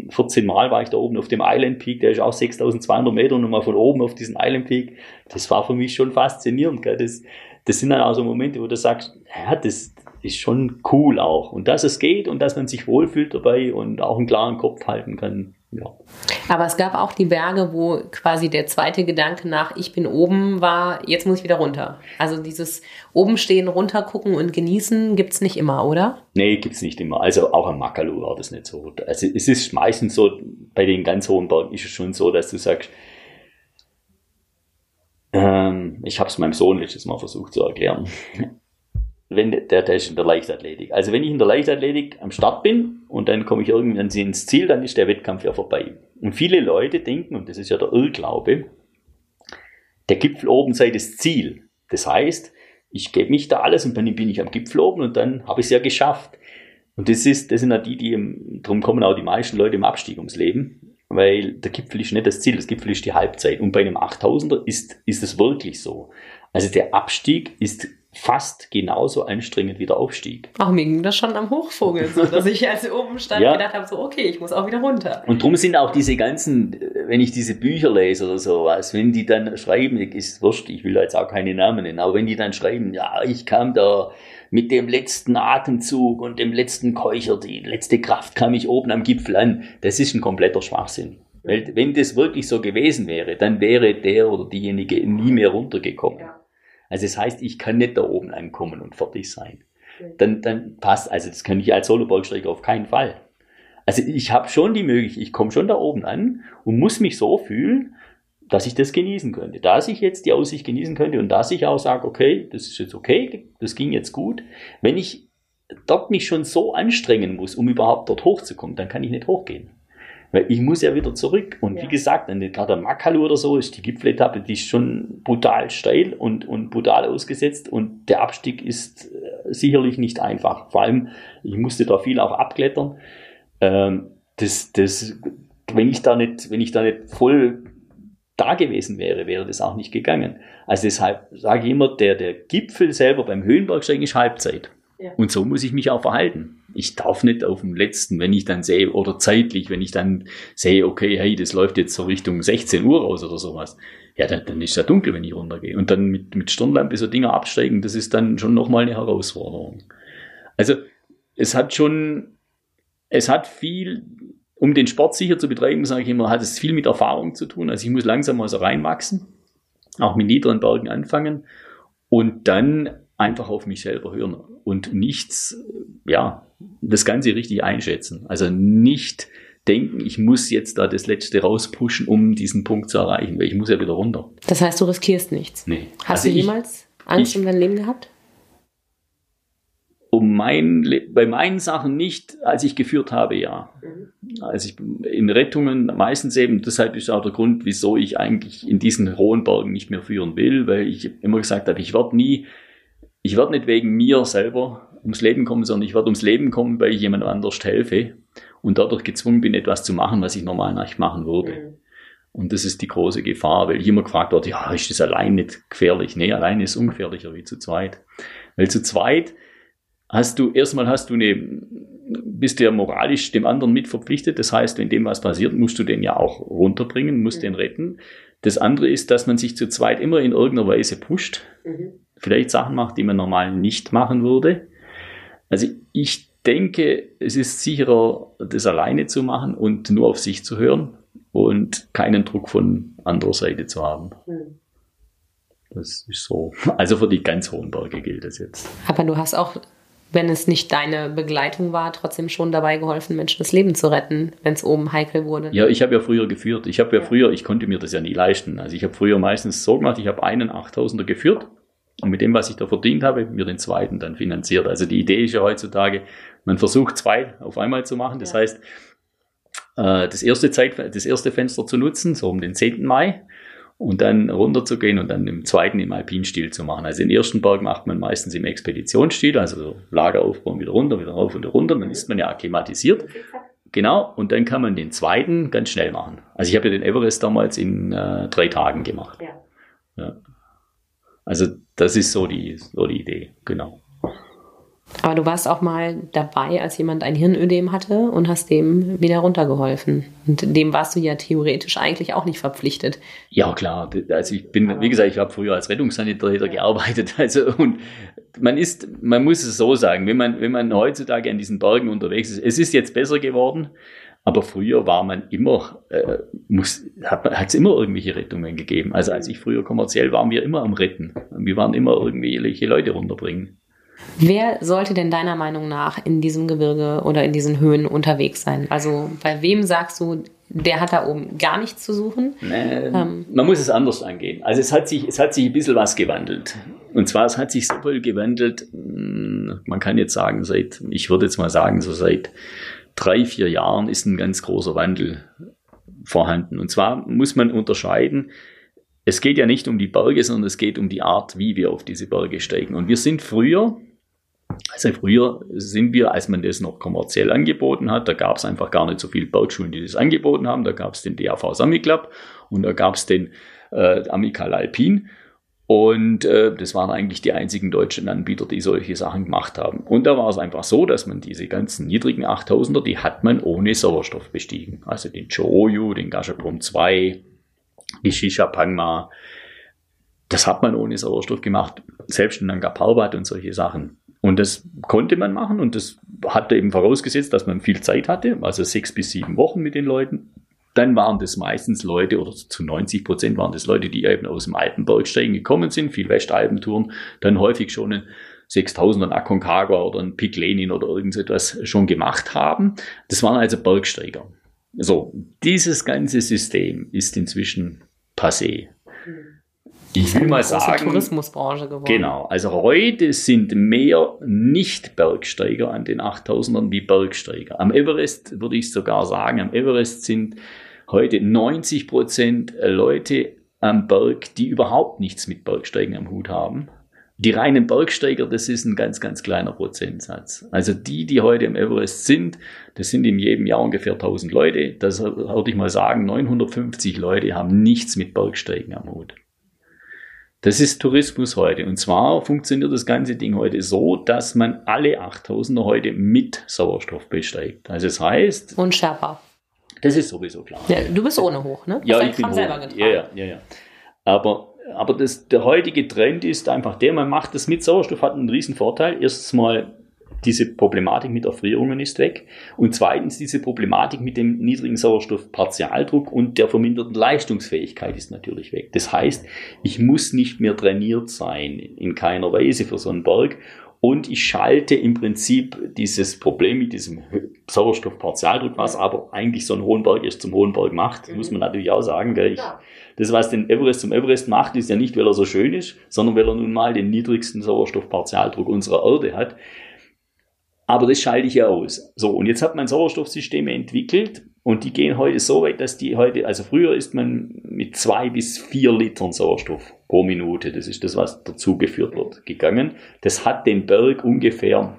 14 hm, Mal war ich da oben auf dem Island Peak, der ist auch 6200 Meter und mal von oben auf diesen Island Peak. Das war für mich schon faszinierend. Gell? Das, das sind dann auch so Momente, wo du sagst, ja, das ist schon cool auch. Und dass es geht und dass man sich wohlfühlt dabei und auch einen klaren Kopf halten kann. Ja. Aber es gab auch die Berge, wo quasi der zweite Gedanke nach ich bin oben war, jetzt muss ich wieder runter. Also dieses oben stehen, runter gucken und genießen gibt es nicht immer, oder? Nee, gibt es nicht immer. Also auch am Makalu war das nicht so. Also es ist meistens so, bei den ganz hohen Bergen ist es schon so, dass du sagst, ähm, ich habe es meinem Sohn letztes Mal versucht zu erklären. Wenn der, der ist in der Leichtathletik. Also wenn ich in der Leichtathletik am Start bin und dann komme ich irgendwann ins Ziel, dann ist der Wettkampf ja vorbei. Und viele Leute denken, und das ist ja der Irrglaube, der Gipfel oben sei das Ziel. Das heißt, ich gebe mich da alles und dann bin ich am Gipfel oben und dann habe ich es ja geschafft. Und das ist, das sind ja die, die darum kommen auch die meisten Leute im Abstieg ums Leben, weil der Gipfel ist nicht das Ziel, das Gipfel ist die Halbzeit. Und bei einem 8000er ist, ist es wirklich so. Also der Abstieg ist fast genauso anstrengend wie der Aufstieg. Auch mir ging das schon am Hochvogel so, dass ich als oben stand ja. gedacht habe, so okay, ich muss auch wieder runter. Und drum sind auch diese ganzen, wenn ich diese Bücher lese oder sowas, wenn die dann schreiben, ist wurscht, ich will jetzt auch keine Namen nennen, aber wenn die dann schreiben, ja, ich kam da mit dem letzten Atemzug und dem letzten Keucher, die letzte Kraft kam ich oben am Gipfel an, das ist ein kompletter Schwachsinn. Weil wenn das wirklich so gewesen wäre, dann wäre der oder diejenige nie mehr runtergekommen. Ja. Also das heißt, ich kann nicht da oben ankommen und fertig sein. Dann, dann passt, also das kann ich als Solo-Bergsteiger auf keinen Fall. Also ich habe schon die Möglichkeit, ich komme schon da oben an und muss mich so fühlen, dass ich das genießen könnte. Dass ich jetzt die Aussicht genießen könnte und dass ich auch sage, okay, das ist jetzt okay, das ging jetzt gut. Wenn ich dort mich schon so anstrengen muss, um überhaupt dort hochzukommen, dann kann ich nicht hochgehen. Weil ich muss ja wieder zurück. Und ja. wie gesagt, gerade der Makalu oder so ist die Gipfeletappe, die ist schon brutal steil und, und brutal ausgesetzt. Und der Abstieg ist äh, sicherlich nicht einfach. Vor allem, ich musste da viel auch abklettern. Ähm, das, das, wenn ich da nicht, wenn ich da nicht voll da gewesen wäre, wäre das auch nicht gegangen. Also deshalb sage ich immer, der, der Gipfel selber beim Höhenbergsteigen ist Halbzeit. Ja. Und so muss ich mich auch verhalten ich darf nicht auf dem letzten, wenn ich dann sehe, oder zeitlich, wenn ich dann sehe, okay, hey, das läuft jetzt so Richtung 16 Uhr raus oder sowas, ja, dann, dann ist ja dunkel, wenn ich runtergehe. Und dann mit, mit Stirnlampe so Dinger absteigen, das ist dann schon nochmal eine Herausforderung. Also, es hat schon, es hat viel, um den Sport sicher zu betreiben, sage ich immer, hat es viel mit Erfahrung zu tun. Also ich muss langsam mal so reinwachsen, auch mit niederen Bergen anfangen und dann einfach auf mich selber hören und nichts, ja, das Ganze richtig einschätzen. Also nicht denken, ich muss jetzt da das Letzte rauspushen, um diesen Punkt zu erreichen, weil ich muss ja wieder runter. Das heißt, du riskierst nichts? Nee. Hast also du jemals ich, Angst ich, um dein Leben gehabt? Um mein, bei meinen Sachen nicht, als ich geführt habe, ja. Mhm. Also ich in Rettungen meistens eben, deshalb ist auch der Grund, wieso ich eigentlich in diesen hohen Bergen nicht mehr führen will, weil ich immer gesagt habe, ich werde nie, ich werde nicht wegen mir selber ums Leben kommen, sondern ich werde ums Leben kommen, weil ich jemand anders helfe und dadurch gezwungen bin, etwas zu machen, was ich normal nicht machen würde. Mhm. Und das ist die große Gefahr, weil ich immer gefragt werde, ja, ist das allein nicht gefährlich? Nee, allein ist ungefährlicher wie zu zweit. Weil zu zweit hast du, erstmal hast du eine, bist du ja moralisch dem anderen mit verpflichtet. Das heißt, wenn dem was passiert, musst du den ja auch runterbringen, musst mhm. den retten. Das andere ist, dass man sich zu zweit immer in irgendeiner Weise pusht. Mhm. Vielleicht Sachen macht, die man normal nicht machen würde. Also ich denke, es ist sicherer, das alleine zu machen und nur auf sich zu hören und keinen Druck von anderer Seite zu haben. Mhm. Das ist so. Also für die ganz hohen Berge gilt das jetzt. Aber du hast auch, wenn es nicht deine Begleitung war, trotzdem schon dabei geholfen, Menschen das Leben zu retten, wenn es oben heikel wurde. Ja, ich habe ja früher geführt. Ich habe ja früher, ich konnte mir das ja nie leisten. Also ich habe früher meistens so gemacht, ich habe einen 8000er geführt und mit dem, was ich da verdient habe, mir den zweiten dann finanziert. Also die Idee ist ja heutzutage, man versucht zwei auf einmal zu machen. Das ja. heißt, äh, das erste Zeit, das erste Fenster zu nutzen, so um den 10. Mai. und dann runterzugehen und dann im zweiten im Alpinstil zu machen. Also den ersten Berg macht man meistens im Expeditionsstil, also Lager aufbauen, wieder runter, wieder rauf und runter, dann ist man ja akklimatisiert. Genau, und dann kann man den zweiten ganz schnell machen. Also ich habe ja den Everest damals in äh, drei Tagen gemacht. Ja. ja. Also das ist so die, so die Idee, genau. Aber du warst auch mal dabei, als jemand ein Hirnödem hatte und hast dem wieder runtergeholfen. Und dem warst du ja theoretisch eigentlich auch nicht verpflichtet. Ja, klar. Also ich bin, wie gesagt, ich habe früher als Rettungssanitäter gearbeitet. Also und man ist, man muss es so sagen, wenn man, wenn man heutzutage an diesen Bergen unterwegs ist, es ist jetzt besser geworden, aber früher war man immer, äh, muss, hat es immer irgendwelche Rettungen gegeben. Also als ich früher kommerziell war, waren wir immer am Retten. Wir waren immer irgendwelche Leute runterbringen. Wer sollte denn deiner Meinung nach in diesem Gebirge oder in diesen Höhen unterwegs sein? Also bei wem sagst du, der hat da oben gar nichts zu suchen? Nee, ähm. Man muss es anders angehen. Also es hat, sich, es hat sich ein bisschen was gewandelt. Und zwar, es hat sich so viel gewandelt, hm, man kann jetzt sagen, seit, ich würde jetzt mal sagen, so seit drei, vier Jahren ist ein ganz großer Wandel vorhanden. Und zwar muss man unterscheiden, es geht ja nicht um die Berge, sondern es geht um die Art, wie wir auf diese Berge steigen. Und wir sind früher also früher sind wir, als man das noch kommerziell angeboten hat, da gab es einfach gar nicht so viele Bergschulen, die das angeboten haben. Da gab es den DAV Sami Club und da gab es den äh, Amical Alpin. Und äh, das waren eigentlich die einzigen deutschen Anbieter, die solche Sachen gemacht haben. Und da war es einfach so, dass man diese ganzen niedrigen 8000er, die hat man ohne Sauerstoff bestiegen. Also den Choyu, den Gashaprom 2, die Shisha Pangma. Das hat man ohne Sauerstoff gemacht. Selbst in Nanga Parbat und solche Sachen. Und das konnte man machen und das hatte eben vorausgesetzt, dass man viel Zeit hatte, also sechs bis sieben Wochen mit den Leuten. Dann waren das meistens Leute, oder zu 90 Prozent waren das Leute, die eben aus dem Alpenbergsteigen gekommen sind, viel Westalpentouren, dann häufig schon ein 6000 ein Aconcagua oder ein Pik Lenin oder irgendetwas schon gemacht haben. Das waren also Bergsteiger. So, dieses ganze System ist inzwischen passé. Mhm ich will mal sagen, Tourismusbranche geworden. Genau, also heute sind mehr Nicht-Bergsteiger an den 8000ern wie Bergsteiger. Am Everest würde ich sogar sagen, am Everest sind heute 90 Prozent Leute am Berg, die überhaupt nichts mit Bergsteigen am Hut haben. Die reinen Bergsteiger, das ist ein ganz, ganz kleiner Prozentsatz. Also die, die heute im Everest sind, das sind in jedem Jahr ungefähr 1000 Leute. Das würde ich mal sagen, 950 Leute haben nichts mit Bergsteigen am Hut. Das ist Tourismus heute. Und zwar funktioniert das ganze Ding heute so, dass man alle 8000er heute mit Sauerstoff besteigt. Also das heißt. Und Sherpa. Das ist sowieso klar. Ja, du bist ohne hoch, ne? Ja, ich bin hoch. selber getragen. Ja, ja, ja, ja. Aber, aber das, der heutige Trend ist einfach der, man macht das mit Sauerstoff, hat einen riesen Vorteil. Erstens mal diese Problematik mit Erfrierungen ist weg. Und zweitens diese Problematik mit dem niedrigen Sauerstoffpartialdruck und der verminderten Leistungsfähigkeit ist natürlich weg. Das heißt, ich muss nicht mehr trainiert sein in keiner Weise für so einen Berg und ich schalte im Prinzip dieses Problem mit diesem Sauerstoffpartialdruck, was aber eigentlich so ein Hohenberg ist, zum Hohenberg macht, mhm. muss man natürlich auch sagen. Gell? Ich, das, was den Everest zum Everest macht, ist ja nicht, weil er so schön ist, sondern weil er nun mal den niedrigsten Sauerstoffpartialdruck unserer Erde hat. Aber das schalte ich ja aus. So, und jetzt hat man Sauerstoffsysteme entwickelt und die gehen heute so weit, dass die heute, also früher ist man mit zwei bis vier Litern Sauerstoff pro Minute, das ist das, was dazugeführt wird, gegangen. Das hat den Berg ungefähr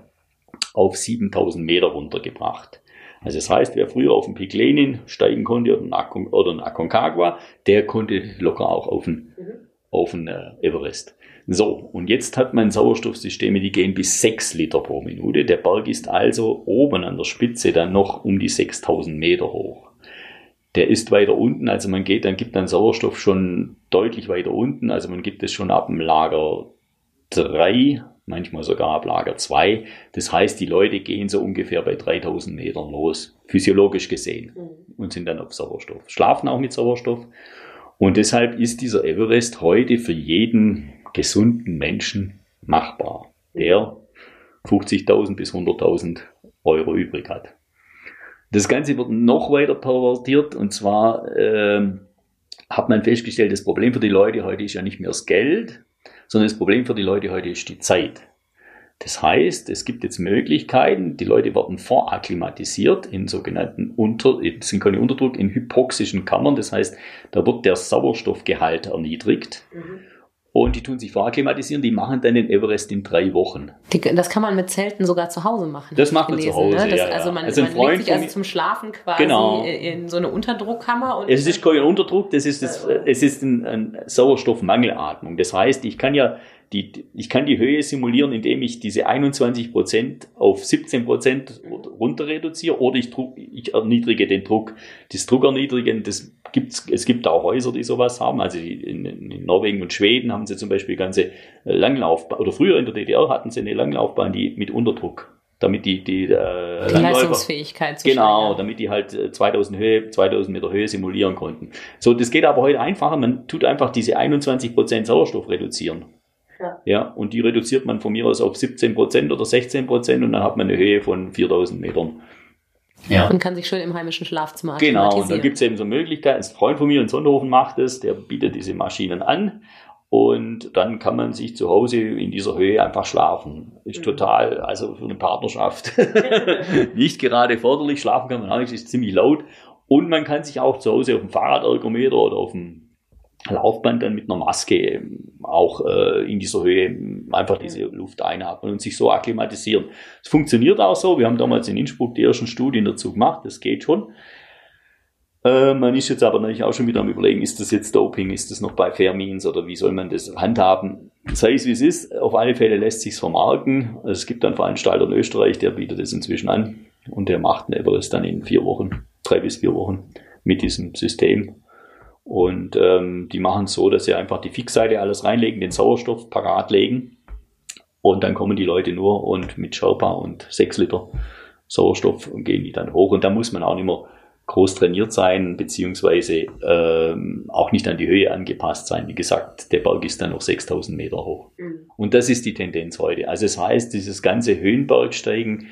auf 7000 Meter runtergebracht. Also das heißt, wer früher auf den Pik Lenin steigen konnte oder einen, Aconcagua, der konnte locker auch auf den, mhm. auf den äh, Everest. So, und jetzt hat man Sauerstoffsysteme, die gehen bis 6 Liter pro Minute. Der Berg ist also oben an der Spitze dann noch um die 6000 Meter hoch. Der ist weiter unten, also man geht, dann gibt dann Sauerstoff schon deutlich weiter unten, also man gibt es schon ab dem Lager 3, manchmal sogar ab Lager 2. Das heißt, die Leute gehen so ungefähr bei 3000 Metern los, physiologisch gesehen, mhm. und sind dann auf Sauerstoff. Schlafen auch mit Sauerstoff. Und deshalb ist dieser Everest heute für jeden gesunden Menschen machbar, der 50.000 bis 100.000 Euro übrig hat. Das Ganze wird noch weiter pervertiert und zwar äh, hat man festgestellt, das Problem für die Leute heute ist ja nicht mehr das Geld, sondern das Problem für die Leute heute ist die Zeit. Das heißt, es gibt jetzt Möglichkeiten, die Leute werden vorakklimatisiert in sogenannten Unter, sind keine Unterdruck, in hypoxischen Kammern. Das heißt, da wird der Sauerstoffgehalt erniedrigt. Mhm. Und die tun sich vorakklimatisieren, die machen dann den Everest in drei Wochen. Die, das kann man mit Zelten sogar zu Hause machen. Das macht man gelesen, zu Hause, ne? das, ja, Also man, also man legt sich also zum Schlafen quasi genau. in so eine Unterdruckkammer. Und es ist kein Unterdruck, das ist, das, es ist ein, ein Sauerstoffmangelatmung. Das heißt, ich kann ja die, ich kann die Höhe simulieren, indem ich diese 21 Prozent auf 17 Prozent runter reduziere oder ich, Druck, ich erniedrige den Druck. Das Druckerniedrigen, das gibt's, es gibt auch Häuser, die sowas haben. Also in, in Norwegen und Schweden haben sie zum Beispiel ganze Langlaufbahn, oder früher in der DDR hatten sie eine Langlaufbahn, die mit Unterdruck damit die die, äh, die Leistungsfähigkeit zu genau, steigern. damit die halt 2000 äh, Höhe 2000 Meter Höhe simulieren konnten. So, das geht aber heute einfacher. Man tut einfach diese 21 Prozent Sauerstoff reduzieren. Ja. ja, und die reduziert man von mir aus auf 17 Prozent oder 16 Prozent und dann hat man eine Höhe von 4000 Metern. Ja. Und kann sich schön im heimischen Schlafzimmer Genau, und da gibt es eben so Möglichkeiten. Ein Freund von mir in Sonderhofen macht es, der bietet diese Maschinen an. Und dann kann man sich zu Hause in dieser Höhe einfach schlafen. Ist mhm. total, also für eine Partnerschaft nicht gerade förderlich. Schlafen kann man auch nicht, ist ziemlich laut. Und man kann sich auch zu Hause auf dem Fahrradergometer oder auf dem Laufband dann mit einer Maske auch äh, in dieser Höhe einfach diese Luft einatmen und sich so akklimatisieren. Es funktioniert auch so. Wir haben damals in Innsbruck die ersten Studien dazu gemacht. Das geht schon. Äh, man ist jetzt aber natürlich auch schon wieder am überlegen, ist das jetzt Doping, ist das noch bei Fairmeans oder wie soll man das handhaben? Sei es wie es ist, auf alle Fälle lässt sich's vermarkten. Es gibt einen Veranstalter in Österreich, der bietet es inzwischen an und der macht ein Everest dann in vier Wochen, drei bis vier Wochen mit diesem System. Und ähm, die machen es so, dass sie einfach die Fixseite alles reinlegen, den Sauerstoff parat legen. Und dann kommen die Leute nur und mit Sherpa und 6 Liter Sauerstoff gehen die dann hoch. Und da muss man auch nicht mehr groß trainiert sein, beziehungsweise ähm, auch nicht an die Höhe angepasst sein. Wie gesagt, der Berg ist dann noch 6000 Meter hoch. Mhm. Und das ist die Tendenz heute. Also es das heißt, dieses ganze Höhenbergsteigen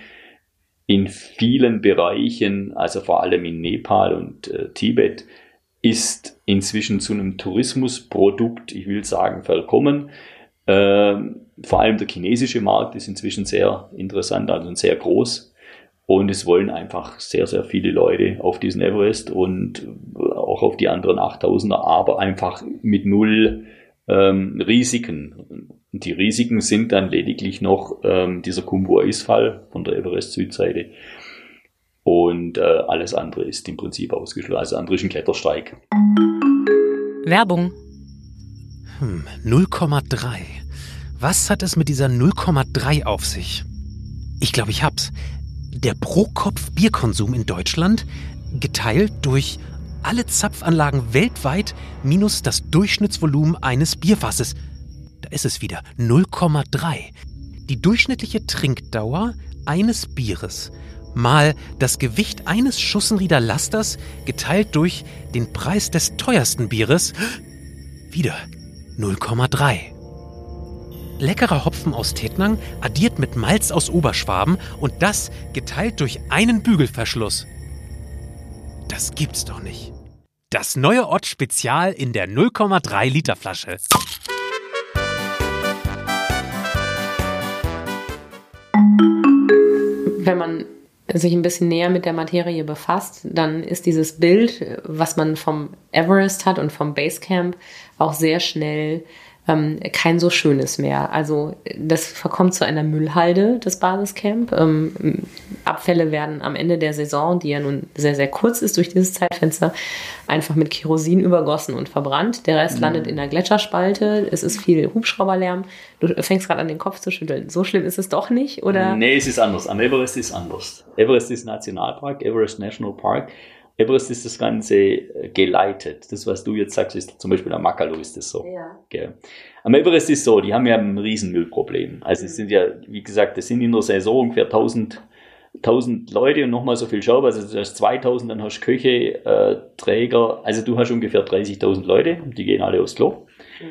in vielen Bereichen, also vor allem in Nepal und äh, Tibet, ist inzwischen zu einem Tourismusprodukt, ich will sagen, verkommen. Ähm, vor allem der chinesische Markt ist inzwischen sehr interessant, also sehr groß. Und es wollen einfach sehr, sehr viele Leute auf diesen Everest und auch auf die anderen 8000er, aber einfach mit null ähm, Risiken. Die Risiken sind dann lediglich noch ähm, dieser Kumbu-Eisfall von der Everest-Südseite und äh, alles andere ist im Prinzip ausgeschlossen. Also andere ist ein Klettersteig. Werbung. Hm, 0,3. Was hat es mit dieser 0,3 auf sich? Ich glaube, ich hab's. Der Pro-Kopf-Bierkonsum in Deutschland geteilt durch alle Zapfanlagen weltweit minus das Durchschnittsvolumen eines Bierfasses. Da ist es wieder 0,3. Die durchschnittliche Trinkdauer eines Bieres mal das Gewicht eines Schussenrieder Lasters geteilt durch den Preis des teuersten Bieres. Wieder 0,3. Leckerer Hopfen aus Tettnang addiert mit Malz aus Oberschwaben und das geteilt durch einen Bügelverschluss. Das gibt's doch nicht. Das neue Ott Spezial in der 0,3 Liter Flasche. Wenn man sich ein bisschen näher mit der Materie befasst, dann ist dieses Bild, was man vom Everest hat und vom Basecamp, auch sehr schnell ähm, kein so schönes mehr. Also das verkommt zu einer Müllhalde, das Basiscamp. Ähm, Abfälle werden am Ende der Saison, die ja nun sehr, sehr kurz ist durch dieses Zeitfenster, einfach mit Kerosin übergossen und verbrannt. Der Rest mhm. landet in der Gletscherspalte. Es ist viel Hubschrauberlärm. Du fängst gerade an, den Kopf zu schütteln. So schlimm ist es doch nicht, oder? Nee, es ist anders. Am Everest ist anders. Everest ist Nationalpark, Everest National Park. Everest ist das Ganze äh, geleitet. Das, was du jetzt sagst, ist zum Beispiel am Makalu ist das so. Ja. Okay. Am Everest ist so, die haben ja ein Riesenmüllproblem. Also es sind ja, wie gesagt, es sind in der Saison ungefähr 1000, 1000 Leute und nochmal so viel Schau. Also du hast 2000, dann hast du Köche, äh, Träger. Also du hast ungefähr 30.000 Leute, die gehen alle aufs Klo. Mhm.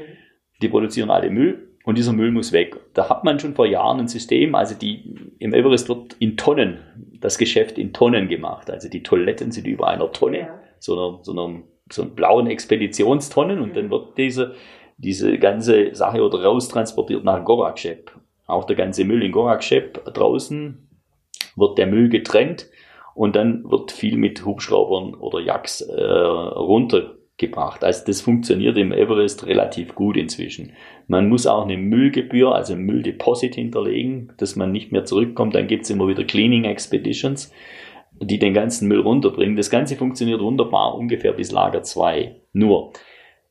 Die produzieren alle Müll. Und dieser Müll muss weg. Da hat man schon vor Jahren ein System, also die, im Everest wird in Tonnen, das Geschäft in Tonnen gemacht. Also die Toiletten sind über einer Tonne, ja. so einer, so einer, so einer blauen Expeditionstonnen und mhm. dann wird diese, diese ganze Sache oder raustransportiert nach Gorakshep. auch der ganze Müll in Gorakschep draußen, wird der Müll getrennt und dann wird viel mit Hubschraubern oder Jacks äh, runtergebracht. Also das funktioniert im Everest relativ gut inzwischen. Man muss auch eine Müllgebühr, also Mülldeposit hinterlegen, dass man nicht mehr zurückkommt. Dann gibt's immer wieder Cleaning Expeditions, die den ganzen Müll runterbringen. Das Ganze funktioniert wunderbar ungefähr bis Lager 2. Nur,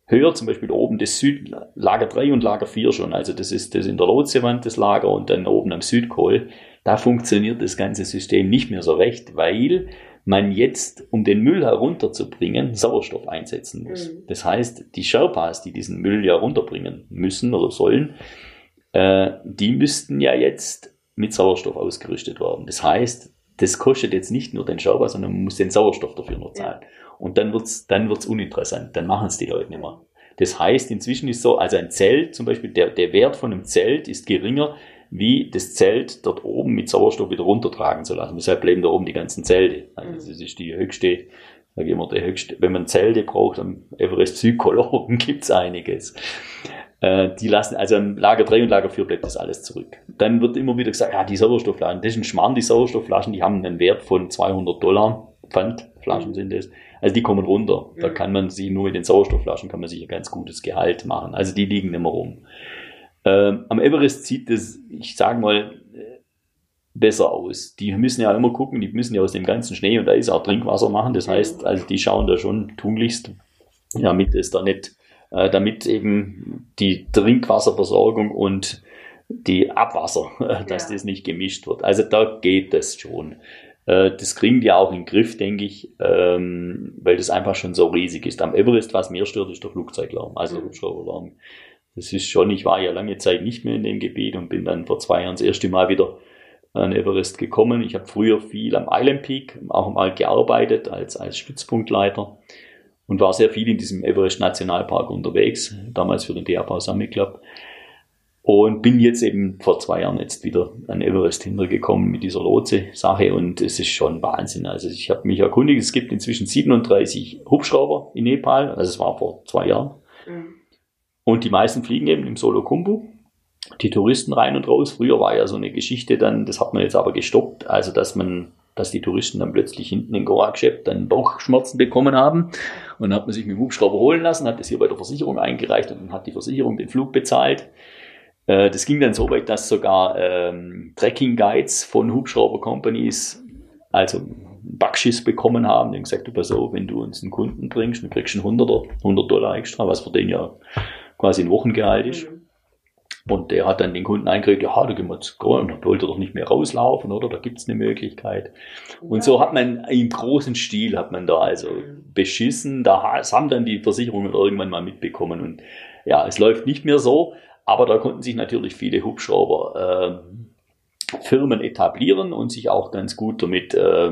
höher, zum Beispiel oben das Süd, Lager 3 und Lager 4 schon, also das ist das in der Lotsewand, das Lager und dann oben am Südkohl, da funktioniert das ganze System nicht mehr so recht, weil man jetzt, um den Müll herunterzubringen, Sauerstoff einsetzen muss. Mhm. Das heißt, die Sherpas, die diesen Müll ja runterbringen müssen oder sollen, äh, die müssten ja jetzt mit Sauerstoff ausgerüstet werden. Das heißt, das kostet jetzt nicht nur den Sherpa, sondern man muss den Sauerstoff dafür nur zahlen. Ja. Und dann wird's, dann wird's uninteressant. Dann machen es die Leute nicht mehr. Das heißt, inzwischen ist so, also ein Zelt, zum Beispiel, der, der Wert von einem Zelt ist geringer, wie das Zelt dort oben mit Sauerstoff wieder runtertragen zu lassen. Deshalb bleiben da oben die ganzen Zelte. Also das ist die höchste, sage ich immer, der höchste, wenn man Zelte braucht, am Everest Psychologen gibt's einiges. Äh, die lassen, also im Lager 3 und Lager 4 bleibt das alles zurück. Dann wird immer wieder gesagt, ja, die Sauerstoffflaschen, das ist ein Schmarrn, die Sauerstoffflaschen, die haben einen Wert von 200 Dollar. Pfandflaschen sind das. Also die kommen runter. Da kann man sich nur mit den Sauerstoffflaschen kann man sich ein ganz gutes Gehalt machen. Also die liegen immer rum. Ähm, am Everest sieht das, ich sage mal, besser aus. Die müssen ja immer gucken, die müssen ja aus dem ganzen Schnee und Eis auch Trinkwasser machen. Das heißt, also die schauen da schon tunlichst, damit es da nicht, äh, damit eben die Trinkwasserversorgung und die Abwasser, dass ja. das nicht gemischt wird. Also da geht das schon. Äh, das kriegen die auch in den Griff, denke ich, ähm, weil das einfach schon so riesig ist. Am Everest, was mehr stört, ist der Flugzeuglärm, also mhm. Hubschrauberlärm. Das ist schon, ich war ja lange Zeit nicht mehr in dem Gebiet und bin dann vor zwei Jahren das erste Mal wieder an Everest gekommen. Ich habe früher viel am Island Peak auch mal gearbeitet als, als Stützpunktleiter und war sehr viel in diesem Everest Nationalpark unterwegs, damals für den DAV Summit Club. Und bin jetzt eben vor zwei Jahren jetzt wieder an Everest hintergekommen mit dieser Lotse-Sache und es ist schon Wahnsinn. Also ich habe mich erkundigt, es gibt inzwischen 37 Hubschrauber in Nepal, also es war vor zwei Jahren. Mhm. Und die meisten fliegen eben im Solo Kumbu. Die Touristen rein und raus. Früher war ja so eine Geschichte dann, das hat man jetzt aber gestoppt, also dass man, dass die Touristen dann plötzlich hinten in Gorakschep dann Bauchschmerzen bekommen haben. Und dann hat man sich mit dem Hubschrauber holen lassen, hat das hier bei der Versicherung eingereicht und dann hat die Versicherung den Flug bezahlt. Äh, das ging dann so weit, dass sogar ähm, Tracking Guides von Hubschrauber Companies, also Backschiss bekommen haben, die gesagt, du pass auf, wenn du uns einen Kunden bringst, dann kriegst du einen 100, 100 Dollar extra, was für den ja quasi ein Wochengehalt ist. Mhm. Und der hat dann den Kunden eingeredet, ja, da gehen wir und dann wollte er doch nicht mehr rauslaufen, oder? Da gibt's eine Möglichkeit. Und so hat man im großen Stil hat man da also mhm. beschissen. Da haben dann die Versicherungen irgendwann mal mitbekommen. Und ja, es läuft nicht mehr so, aber da konnten sich natürlich viele Hubschrauber äh, Firmen etablieren und sich auch ganz gut damit, äh,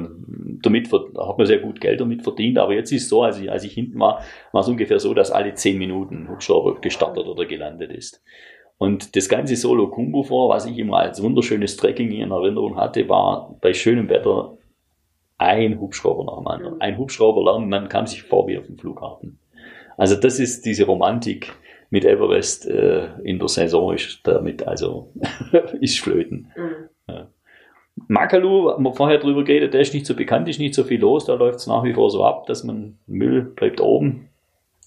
damit da hat man sehr gut Geld damit verdient. Aber jetzt ist es so, als ich, als ich hinten war, war es ungefähr so, dass alle zehn Minuten Hubschrauber gestartet oder gelandet ist. Und das ganze Solo Kumbu vor, was ich immer als wunderschönes Trekking in Erinnerung hatte, war bei schönem Wetter ein Hubschrauber nach dem anderen. Ein Hubschrauber lernen, man kam sich vor wie auf dem Flughafen. Also das ist diese Romantik, mit Everest äh, in der Saison ist damit also ist flöten. Mhm. Ja. Makalu, haben wir vorher drüber geredet, der ist nicht so bekannt, ist nicht so viel los, da läuft es nach wie vor so ab, dass man Müll bleibt oben,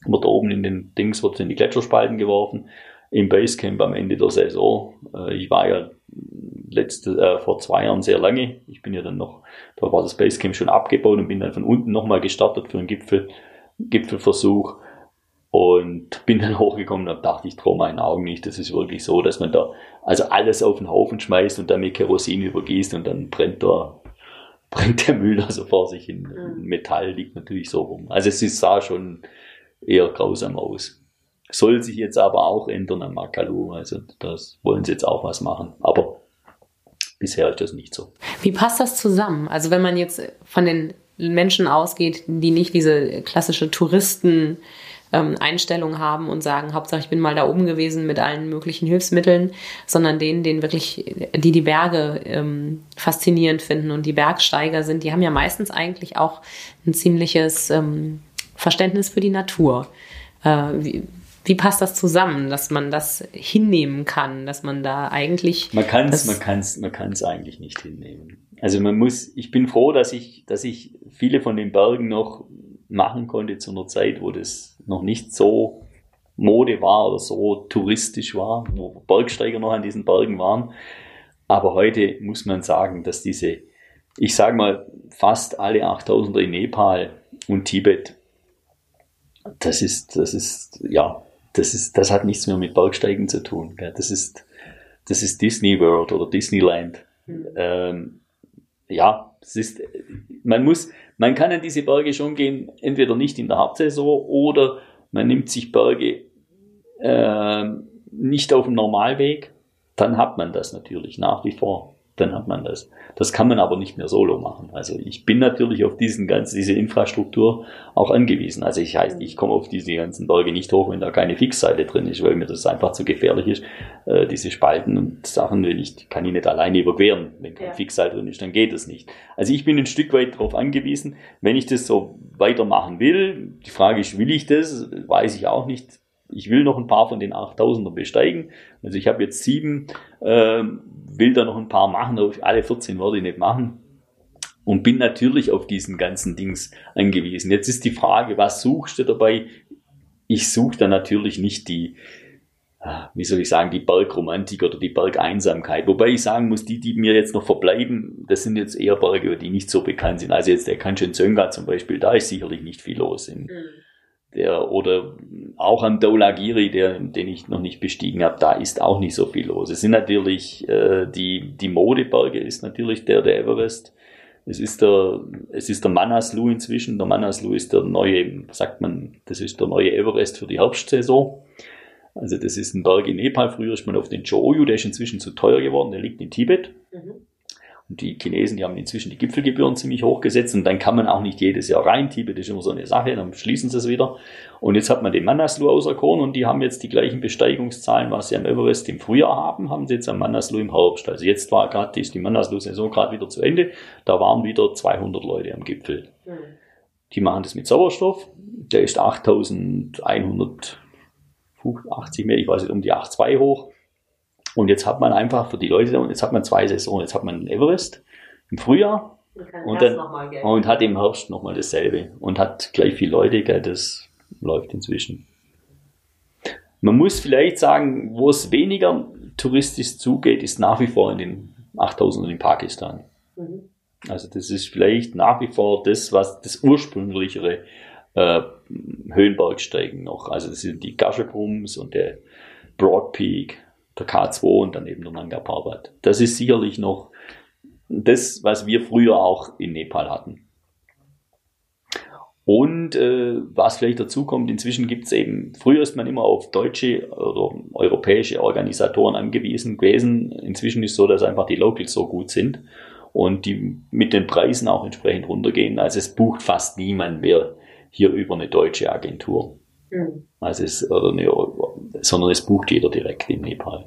wird oben in den Dings, wird in die Gletscherspalten geworfen, im Basecamp am Ende der Saison. Äh, ich war ja letzte, äh, vor zwei Jahren sehr lange, ich bin ja dann noch, da war das Basecamp schon abgebaut und bin dann von unten nochmal gestartet für einen Gipfel, Gipfelversuch und bin dann hochgekommen und dachte, ich traue meinen Augen nicht. Das ist wirklich so, dass man da also alles auf den Haufen schmeißt und dann mit Kerosin übergießt und dann brennt da brennt der Müll also vor sich hin. Mhm. Metall liegt natürlich so rum. Also es sah schon eher grausam aus. Soll sich jetzt aber auch ändern am Makalu. Also das wollen sie jetzt auch was machen. Aber bisher ist das nicht so. Wie passt das zusammen? Also wenn man jetzt von den Menschen ausgeht, die nicht diese klassische Touristen ähm, Einstellung haben und sagen, Hauptsache ich bin mal da oben gewesen mit allen möglichen Hilfsmitteln, sondern denen, denen wirklich, die die Berge ähm, faszinierend finden und die Bergsteiger sind, die haben ja meistens eigentlich auch ein ziemliches ähm, Verständnis für die Natur. Äh, wie, Wie passt das zusammen, dass man das hinnehmen kann, dass man da eigentlich. Man kann es, man kann es, man kann es eigentlich nicht hinnehmen. Also man muss, ich bin froh, dass ich, dass ich viele von den Bergen noch machen konnte zu einer Zeit, wo das noch nicht so Mode war oder so touristisch war, wo Bergsteiger noch an diesen Bergen waren. Aber heute muss man sagen, dass diese, ich sage mal, fast alle 8000er in Nepal und Tibet, das ist, das ist, ja, das ist, das hat nichts mehr mit Bergsteigen zu tun. Das ist, das ist Disney World oder Disneyland. Mhm. Ähm, ja, es ist, man muss, man kann an diese Berge schon gehen, entweder nicht in der Hauptsaison oder man nimmt sich Berge äh, nicht auf dem Normalweg, dann hat man das natürlich nach wie vor dann hat man das. Das kann man aber nicht mehr solo machen. Also ich bin natürlich auf diesen ganzen, diese Infrastruktur auch angewiesen. Also ich heißt, ich komme auf diese ganzen Berge nicht hoch, wenn da keine Fixseite drin ist, weil mir das einfach zu gefährlich ist. Äh, diese Spalten und Sachen, wenn ich, kann ich nicht alleine überqueren. Wenn keine ja. Fixseite drin ist, dann geht das nicht. Also ich bin ein Stück weit darauf angewiesen, wenn ich das so weitermachen will. Die Frage ist, will ich das? Weiß ich auch nicht ich will noch ein paar von den 8000er besteigen. Also ich habe jetzt sieben, äh, will da noch ein paar machen, aber alle 14 werde ich nicht machen. Und bin natürlich auf diesen ganzen Dings angewiesen. Jetzt ist die Frage, was suchst du dabei? Ich suche da natürlich nicht die, ah, wie soll ich sagen, die Bergromantik oder die Bergeinsamkeit. Wobei ich sagen muss, die, die mir jetzt noch verbleiben, das sind jetzt eher Berge, die nicht so bekannt sind. Also jetzt der Kanchenjunga zum Beispiel, da ist sicherlich nicht viel los. In, mhm der, oder auch am Dolagiri, der, den ich noch nicht bestiegen habe, da ist auch nicht so viel los. Es sind natürlich äh, die, die Modeberge ist natürlich der, der Everest. Es ist der, es ist der Manaslu inzwischen. Der Manaslu ist der neue, sagt man, das ist der neue Everest für die Herbstsaison. Also das ist ein Berg in Nepal. Früher ist man auf den Choyu, der ist inzwischen zu teuer geworden, der liegt in Tibet. Mhm. Und die Chinesen, die haben inzwischen die Gipfelgebühren ziemlich hoch gesetzt und dann kann man auch nicht jedes Jahr rein. Tibet ist immer so eine Sache, dann schließen sie es wieder. Und jetzt hat man den Manaslu auserkoren und die haben jetzt die gleichen Besteigungszahlen, was sie am Everest im Frühjahr haben, haben sie jetzt am Manaslu im Herbst. Also jetzt war gerade, ist die Manaslu-Saison gerade wieder zu Ende. Da waren wieder 200 Leute am Gipfel. Mhm. Die machen das mit Sauerstoff. Der ist 8180 mehr, ich weiß nicht, um die 8,2 hoch. Und jetzt hat man einfach für die Leute, jetzt hat man zwei Saisonen, jetzt hat man Everest im Frühjahr und, dann, und hat im Herbst nochmal dasselbe und hat gleich viele Leute, gell, das läuft inzwischen. Man muss vielleicht sagen, wo es weniger touristisch zugeht, ist nach wie vor in den 8000 in Pakistan. Mhm. Also das ist vielleicht nach wie vor das, was das ursprünglichere äh, Höhenbergsteigen noch. Also das sind die Gashebrums und der Broad Peak der K2 und dann eben der Nanga Parbat. Das ist sicherlich noch das, was wir früher auch in Nepal hatten. Und äh, was vielleicht dazu kommt, inzwischen gibt es eben, früher ist man immer auf deutsche oder europäische Organisatoren angewiesen gewesen. Inzwischen ist es so, dass einfach die Locals so gut sind und die mit den Preisen auch entsprechend runtergehen. Also es bucht fast niemand mehr hier über eine deutsche Agentur. Mhm. Also es, oder eine, sondern es bucht jeder direkt in Nepal.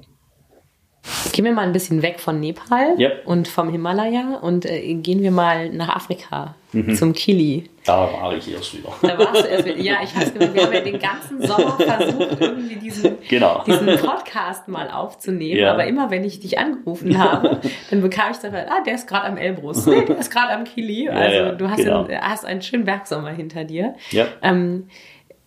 Gehen wir mal ein bisschen weg von Nepal ja. und vom Himalaya und äh, gehen wir mal nach Afrika mhm. zum Kili. Da war ich erst wieder. Da warst du erst wieder. Ja, ich weiß genau, wir haben ja den ganzen Sommer versucht, irgendwie diesen, genau. diesen Podcast mal aufzunehmen. Ja. Aber immer, wenn ich dich angerufen habe, dann bekam ich dann, ah, der ist gerade am Elbrus. Nee, der ist gerade am Kili. Also ja, du hast, genau. einen, hast einen schönen Bergsommer hinter dir. Ähm,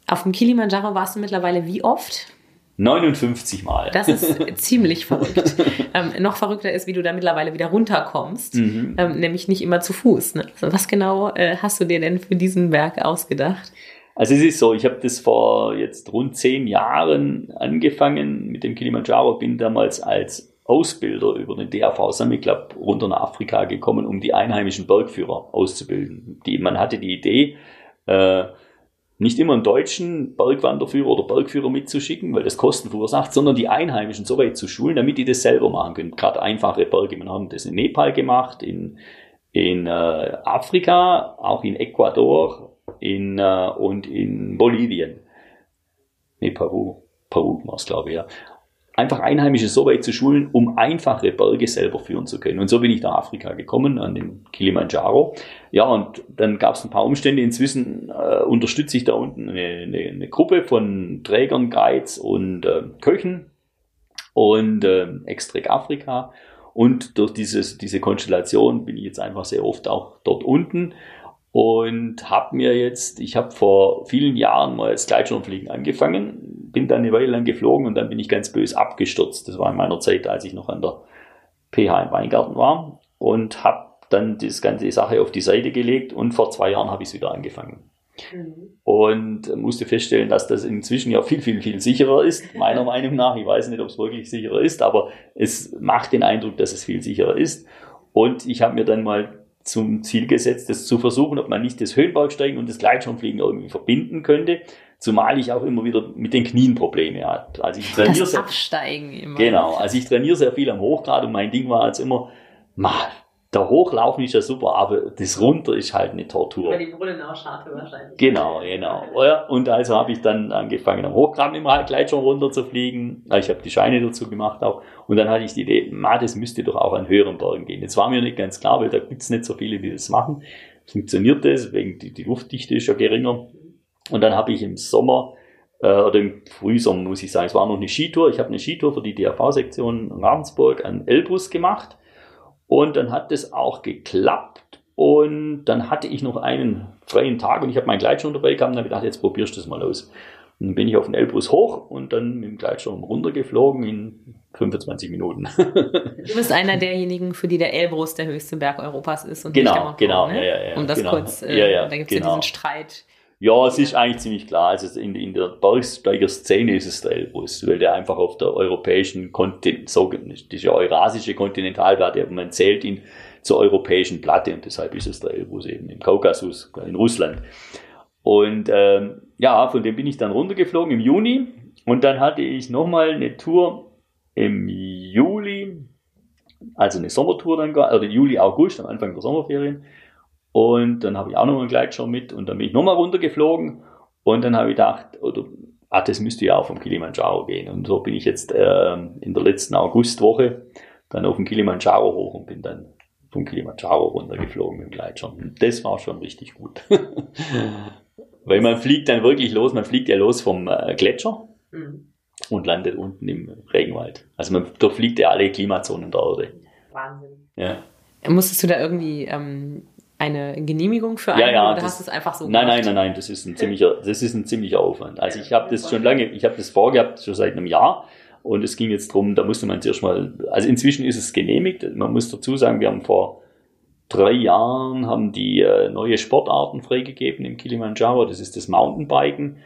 auf dem Kilimanjaro warst du mittlerweile wie oft? 59 Mal. Das ist ziemlich verrückt. ähm, noch verrückter ist, wie du da mittlerweile wieder runterkommst, mhm. ähm, nämlich nicht immer zu Fuß. Ne? Also was genau äh, hast du dir denn für diesen Berg ausgedacht? Also es ist so, ich habe das vor jetzt rund zehn Jahren angefangen mit dem Kilimanjaro, bin damals als Ausbilder über den DAV Summit Club runter nach Afrika gekommen, um die einheimischen Bergführer auszubilden. Die, man hatte die Idee, äh, nicht immer einen deutschen Bergwanderführer oder Bergführer mitzuschicken, weil das Kosten verursacht, sondern die Einheimischen so weit zu schulen, damit die das selber machen können. Gerade einfache Berge. Wir haben das in Nepal gemacht, in, in äh, Afrika, auch in Ecuador in, äh, und in Bolivien. Nee, Peru. Peru war es, glaube ich, ja. Einfach Einheimische so zu schulen, um einfache Berge selber führen zu können. Und so bin ich nach Afrika gekommen, an den Kilimanjaro. Ja, und dann gab es ein paar Umstände. Inzwischen äh, unterstütze ich da unten eine, eine, eine Gruppe von Trägern, Guides und äh, Köchen und äh, Extrek Afrika. Und durch dieses, diese Konstellation bin ich jetzt einfach sehr oft auch dort unten und habe mir jetzt, ich habe vor vielen Jahren mal das Gleitschirmfliegen angefangen, bin dann eine Weile lang geflogen und dann bin ich ganz bös abgestürzt. Das war in meiner Zeit, als ich noch an der PH im Weingarten war und habe dann das ganze Sache auf die Seite gelegt und vor zwei Jahren habe ich es wieder angefangen. Mhm. Und musste feststellen, dass das inzwischen ja viel, viel, viel sicherer ist, meiner Meinung nach. Ich weiß nicht, ob es wirklich sicherer ist, aber es macht den Eindruck, dass es viel sicherer ist. Und ich habe mir dann mal zum Ziel gesetzt, das zu versuchen, ob man nicht das Höhenbergsteigen und das Gleitschirmfliegen irgendwie verbinden könnte. Zumal ich auch immer wieder mit den Knien Probleme hatte. Also ich trainiere das sehr, Absteigen immer. Genau, also ich trainiere sehr viel am Hochgrad und mein Ding war jetzt immer, mal der Hochlaufen ist ja super, aber das runter ist halt eine Tortur. Weil die Brunnenauscharte wahrscheinlich. Genau, genau. Und also habe ich dann angefangen, am Hochgraben immer gleich schon runter zu fliegen. Ich habe die Scheine dazu gemacht auch. Und dann hatte ich die Idee, ma, das müsste doch auch an höheren Bergen gehen. Jetzt war mir nicht ganz klar, weil da gibt es nicht so viele, die das machen. Funktioniert das, wegen die, die Luftdichte ist ja geringer. Und dann habe ich im Sommer äh, oder im Frühsommer muss ich sagen, es war noch eine Skitour. Ich habe eine Skitour für die DRV-Sektion Ravensburg an Elbrus gemacht und dann hat das auch geklappt. Und dann hatte ich noch einen freien Tag und ich habe meinen Gleitschirm dabei gehabt und habe gedacht, jetzt probierst du das mal aus. Und dann bin ich auf den Elbrus hoch und dann mit dem Gleitschirm runtergeflogen in 25 Minuten. du bist einer derjenigen, für die der Elbrus der höchste Berg Europas ist und genau, nicht der genau, ne? ja, ja, Um das genau. kurz, äh, ja, ja, da gibt es genau. ja diesen Streit. Ja, es ist eigentlich ziemlich klar. Also in, in der Bergsteiger-Szene ist es der Elbrus, weil der einfach auf der europäischen Kontinent, so, ja eurasische Kontinentalplatte, man zählt ihn zur europäischen Platte und deshalb ist es der Elbrus eben im Kaukasus, in Russland. Und ähm, ja, von dem bin ich dann runtergeflogen im Juni und dann hatte ich nochmal eine Tour im Juli, also eine Sommertour dann, oder Juli, August, am Anfang der Sommerferien. Und dann habe ich auch noch einen Gleitschirm mit und dann bin ich nochmal runtergeflogen und dann habe ich gedacht, oder, ah, das müsste ja auch vom Kilimanjaro gehen. Und so bin ich jetzt äh, in der letzten Augustwoche dann auf dem Kilimanjaro hoch und bin dann vom Kilimanjaro runtergeflogen mit dem Gleitschirm. Und das war schon richtig gut. Weil man fliegt dann wirklich los, man fliegt ja los vom äh, Gletscher Mhm. und landet unten im Regenwald. Also man durchfliegt ja alle Klimazonen der Erde. Wahnsinn. Ja. Musstest du da irgendwie ähm, eine Genehmigung für Ja, einen ja, oder das- hast du es einfach so Nein, nein, gemacht? nein, nein, das ist ein ziemlicher, das ist ein ziemlicher Aufwand. Also ich habe das schon lange, ich habe das vorgehabt, schon seit einem Jahr. Und es ging jetzt drum, da musste man zuerst mal, also inzwischen ist es genehmigt. Man muss dazu sagen, wir haben vor drei Jahren haben die äh, neue Sportarten freigegeben im Kilimanjaro. Das ist das Mountainbiken,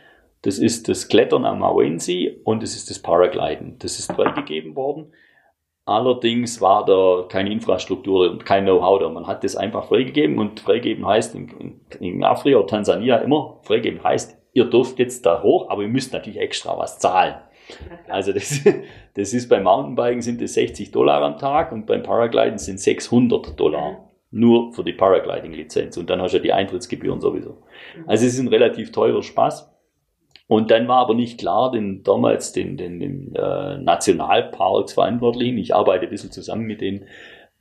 das ist das Klettern am Mawensi und das ist das Paragliden. Das ist freigegeben worden. Allerdings war da keine Infrastruktur und kein Know-how da. Man hat das einfach freigegeben und freigeben heißt in, in Afrika oder Tansania immer, freigeben heißt, ihr dürft jetzt da hoch, aber ihr müsst natürlich extra was zahlen. Also das, das ist beim Mountainbiken sind es 60 Dollar am Tag und beim Paragliden sind 600 Dollar. Nur für die Paragliding-Lizenz. Und dann hast du ja die Eintrittsgebühren sowieso. Also es ist ein relativ teurer Spaß. Und dann war aber nicht klar, den damals den, den, den äh, Nationalparks Verantwortlichen, ich arbeite ein bisschen zusammen mit denen,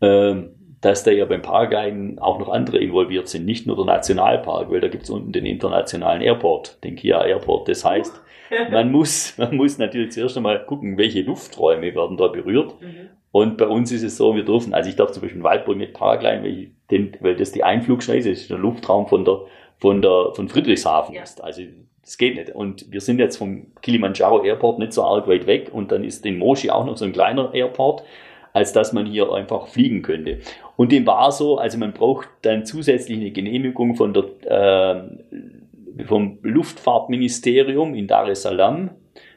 ähm, dass da ja beim Paragliden auch noch andere involviert sind, nicht nur der Nationalpark, weil da gibt's unten den internationalen Airport, den Kia Airport. Das heißt, man muss, man muss natürlich zuerst einmal gucken, welche Lufträume werden da berührt. Mhm. Und bei uns ist es so, wir dürfen, also ich darf zum Beispiel in Waldburg nicht Paragliden, weil, ich den, weil das die Einflugschneise ist, der Luftraum von der, von der, von Friedrichshafen Ja. ist. Also, das geht nicht. Und wir sind jetzt vom Kilimanjaro Airport nicht so arg weit weg und dann ist in Moshi auch noch so ein kleiner Airport, als dass man hier einfach fliegen könnte. Und dem war so, also man braucht dann zusätzlich eine Genehmigung von der, äh, vom Luftfahrtministerium in Dar es Salaam,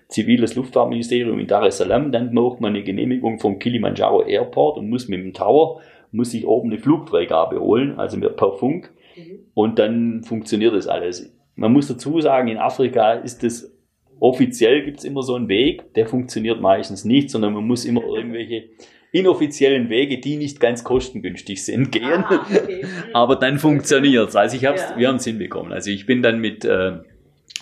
ziviles Luftfahrtministerium in Dar es Salaam, dann braucht man eine Genehmigung vom Kilimanjaro Airport und muss mit dem Tower, muss sich oben eine Flugfreigabe holen, also per Funk. Mhm. Und dann funktioniert das alles. Man muss dazu sagen, in Afrika ist das offiziell gibt es immer so einen Weg, der funktioniert meistens nicht, sondern man muss immer irgendwelche inoffiziellen Wege, die nicht ganz kostengünstig sind, gehen. Ah, okay. Aber dann funktioniert's. Also ich hab's, Ja. wir haben es hinbekommen. Also ich bin dann mit, äh,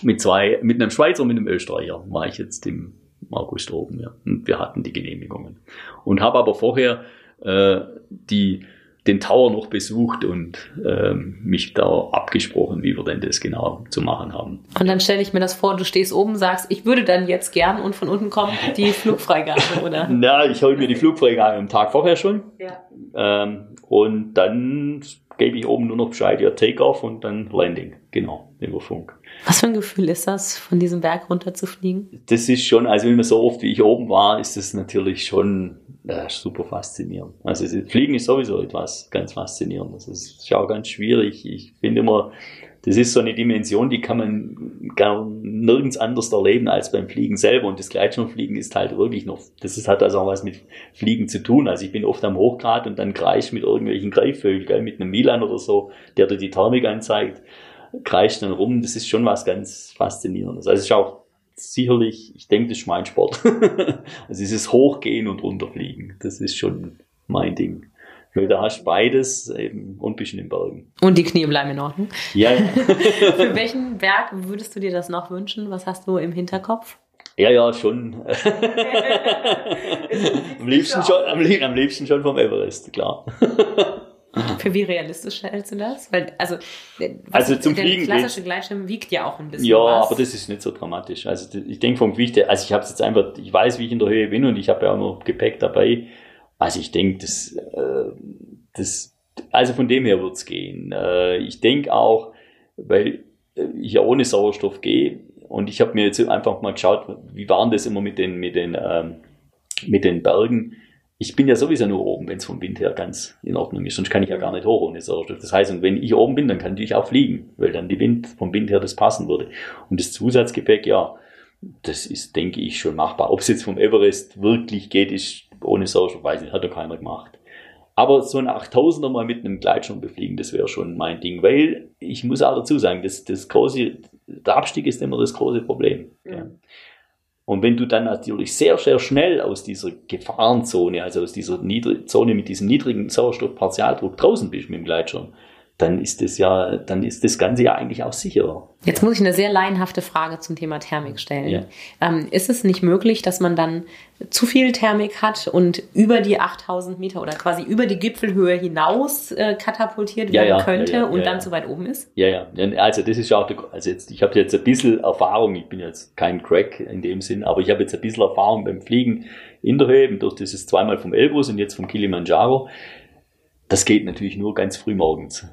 mit zwei, mit einem Schweizer und mit einem Österreicher war ich jetzt im August oben. Ja. Und wir hatten die Genehmigungen. Und habe aber vorher äh, die den Tower noch besucht und ähm, mich da abgesprochen, wie wir denn das genau zu machen haben. Und dann stelle ich mir das vor, du stehst oben, sagst, ich würde dann jetzt gern und von unten kommt die Flugfreigabe, oder? Na, ich hole mir die Flugfreigabe am Tag vorher schon. Ja. Ähm, und dann gebe ich oben nur noch Bescheid, ja, Takeoff und dann Landing, genau, über Funk. Was für ein Gefühl ist das, von diesem Berg runter zu fliegen? Das ist schon, also wenn man so oft wie ich oben war, ist das natürlich schon ja, super faszinierend. Also Fliegen ist sowieso etwas ganz Faszinierendes. Das ist auch ganz schwierig. Ich finde immer, das ist so eine Dimension, die kann man gar nirgends anders erleben als beim Fliegen selber. Und das Gleitschirmfliegen ist halt wirklich noch, das ist, hat also auch was mit Fliegen zu tun. Also ich bin oft am Hochgrad und dann kreischt mit irgendwelchen Greifvögeln, mit einem Milan oder so, der dir die Thermik anzeigt, kreischt dann rum. Das ist schon was ganz Faszinierendes. Also es ist auch sicherlich, ich denke, das ist mein Sport. also dieses Hochgehen und runterfliegen, das ist schon mein Ding. Weil da hast du beides eben und bist in den Bergen. Und die Knie bleiben in Ordnung. Ja, ja. Für welchen Berg würdest du dir das noch wünschen? Was hast du im Hinterkopf? Ja, ja, schon. am, liebsten schon am, am liebsten schon vom Everest, klar. Für wie realistisch hältst du das? Weil, also, also zum der Fliegen. Der klassische Gleitschirm wiegt ja auch ein bisschen. Ja, was. aber das ist nicht so dramatisch. Also ich denke vom Gewicht her, also ich habe jetzt einfach, ich weiß, wie ich in der Höhe bin und ich habe ja auch noch Gepäck dabei. Also ich denke, das, äh, das, also von dem her wird's gehen. Äh, ich denke auch, weil ich ja ohne Sauerstoff gehe und ich habe mir jetzt einfach mal geschaut, wie waren das immer mit den, mit den, ähm, mit den Bergen ich bin ja sowieso nur oben, wenn es vom Wind her ganz in Ordnung ist. Sonst kann ich ja gar nicht hoch ohne Sauerstoff. Das heißt, und wenn ich oben bin, dann kann ich auch fliegen, weil dann die Wind, vom Wind her das passen würde. Und das Zusatzgepäck, ja, das ist, denke ich, schon machbar. Ob es jetzt vom Everest wirklich geht, ist ohne Sauerstoff, weiß nicht, hat doch keiner gemacht. Aber so ein 8000er mal mit einem Gleitschirm befliegen, das wäre schon mein Ding, weil ich muss auch dazu sagen, das, das große, der Abstieg ist immer das große Problem. Mhm. Und wenn du dann natürlich sehr, sehr schnell aus dieser Gefahrenzone, also aus dieser Niedrig Zone mit diesem niedrigen Sauerstoffpartialdruck draußen bist mit dem Gleitschirm, dann ist das ja, dann ist das Ganze ja eigentlich auch sicherer. Jetzt muss ich eine sehr laienhafte Frage zum Thema Thermik stellen. Ja. Ähm, ist es nicht möglich, dass man dann zu viel Thermik hat und über die 8000 Meter oder quasi über die Gipfelhöhe hinaus äh, katapultiert werden ja, könnte ja, und dann zu weit oben ist? Ja, ja. Also das ist ja auch, der, also jetzt, ich habe jetzt ein bisschen Erfahrung, ich bin jetzt kein Crack in dem Sinn, aber ich habe jetzt ein bisschen Erfahrung beim Fliegen in der Höhe, durch dieses zweimal vom Elbrus und jetzt vom Kilimanjaro. Das geht natürlich nur ganz früh morgens.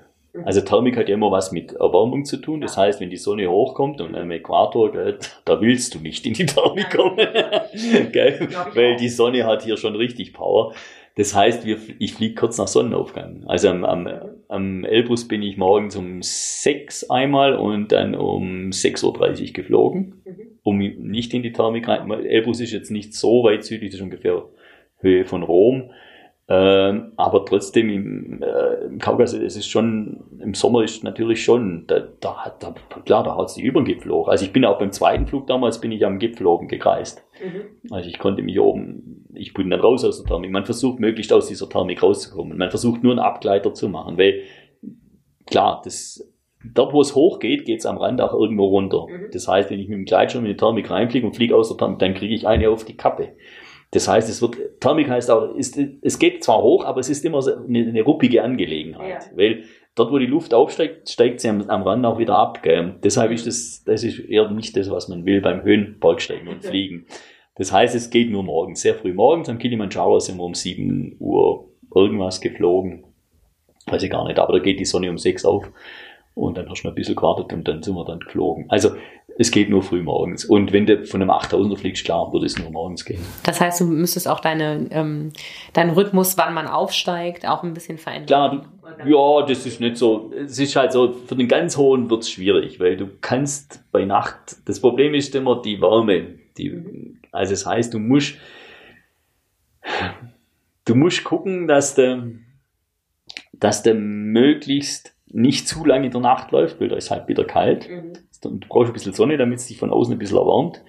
Also Thermik hat ja immer was mit Erwärmung zu tun. Das heißt, wenn die Sonne hochkommt und am Äquator, gell, da willst du nicht in die Thermik kommen. gell? Weil die Sonne hat hier schon richtig Power. Das heißt, wir, ich fliege kurz nach Sonnenaufgang. Also am, am, am Elbrus bin ich morgens um sechs einmal und dann um 6.30 Uhr geflogen, mhm. um nicht in die Thermik rein. Elbrus ist jetzt nicht so weit südlich, das ist ungefähr Höhe von Rom. Ähm, aber trotzdem im, äh, im Kaukasus, es ist schon, im Sommer ist natürlich schon, da, da, hat, da klar, da haut es die über den Gipfel hoch. Also ich bin auch beim zweiten Flug damals, bin ich am Gipfel oben gekreist. Mhm. Also ich konnte mich oben, ich bin dann raus aus der Thermik. Man versucht möglichst aus dieser Thermik rauszukommen. Man versucht nur einen Abgleiter zu machen, weil klar, das, dort wo es hochgeht, geht es am Rand auch irgendwo runter. Mhm. Das heißt, wenn ich mit dem Gleitschirm in die Thermik reinfliege und fliege aus der Thermik, dann kriege ich eine auf die Kappe. Das heißt, es wird, Thermik heißt auch, ist, es geht zwar hoch, aber es ist immer so eine, eine ruppige Angelegenheit. Ja. Weil dort, wo die Luft aufsteigt, steigt sie am, am Rand auch wieder ab. Gell? Deshalb ist das, das ist eher nicht das, was man will beim Höhenbergsteigen und Fliegen. Das heißt, es geht nur morgens, sehr früh morgens. Am Kilimanjaro sind wir um 7 Uhr irgendwas geflogen. Weiß ich gar nicht, aber da geht die Sonne um 6 auf. Und dann hast du noch ein bisschen gewartet und dann sind wir dann geflogen. Also es geht nur früh morgens. Und wenn du von einem 8000er fliegst, klar, würde es nur morgens gehen. Das heißt, du müsstest auch deine, ähm, deinen Rhythmus, wann man aufsteigt, auch ein bisschen verändern. Klar, du, ja, das ist nicht so. Es ist halt so, für den ganz hohen wird es schwierig, weil du kannst bei Nacht, das Problem ist immer die Wärme. Die, also das heißt, du musst, du musst gucken, dass du, dass du möglichst nicht zu lange in der Nacht läuft, weil da ist halt wieder kalt. Mhm. Du brauchst ein bisschen Sonne, damit es dich von außen ein bisschen erwärmt.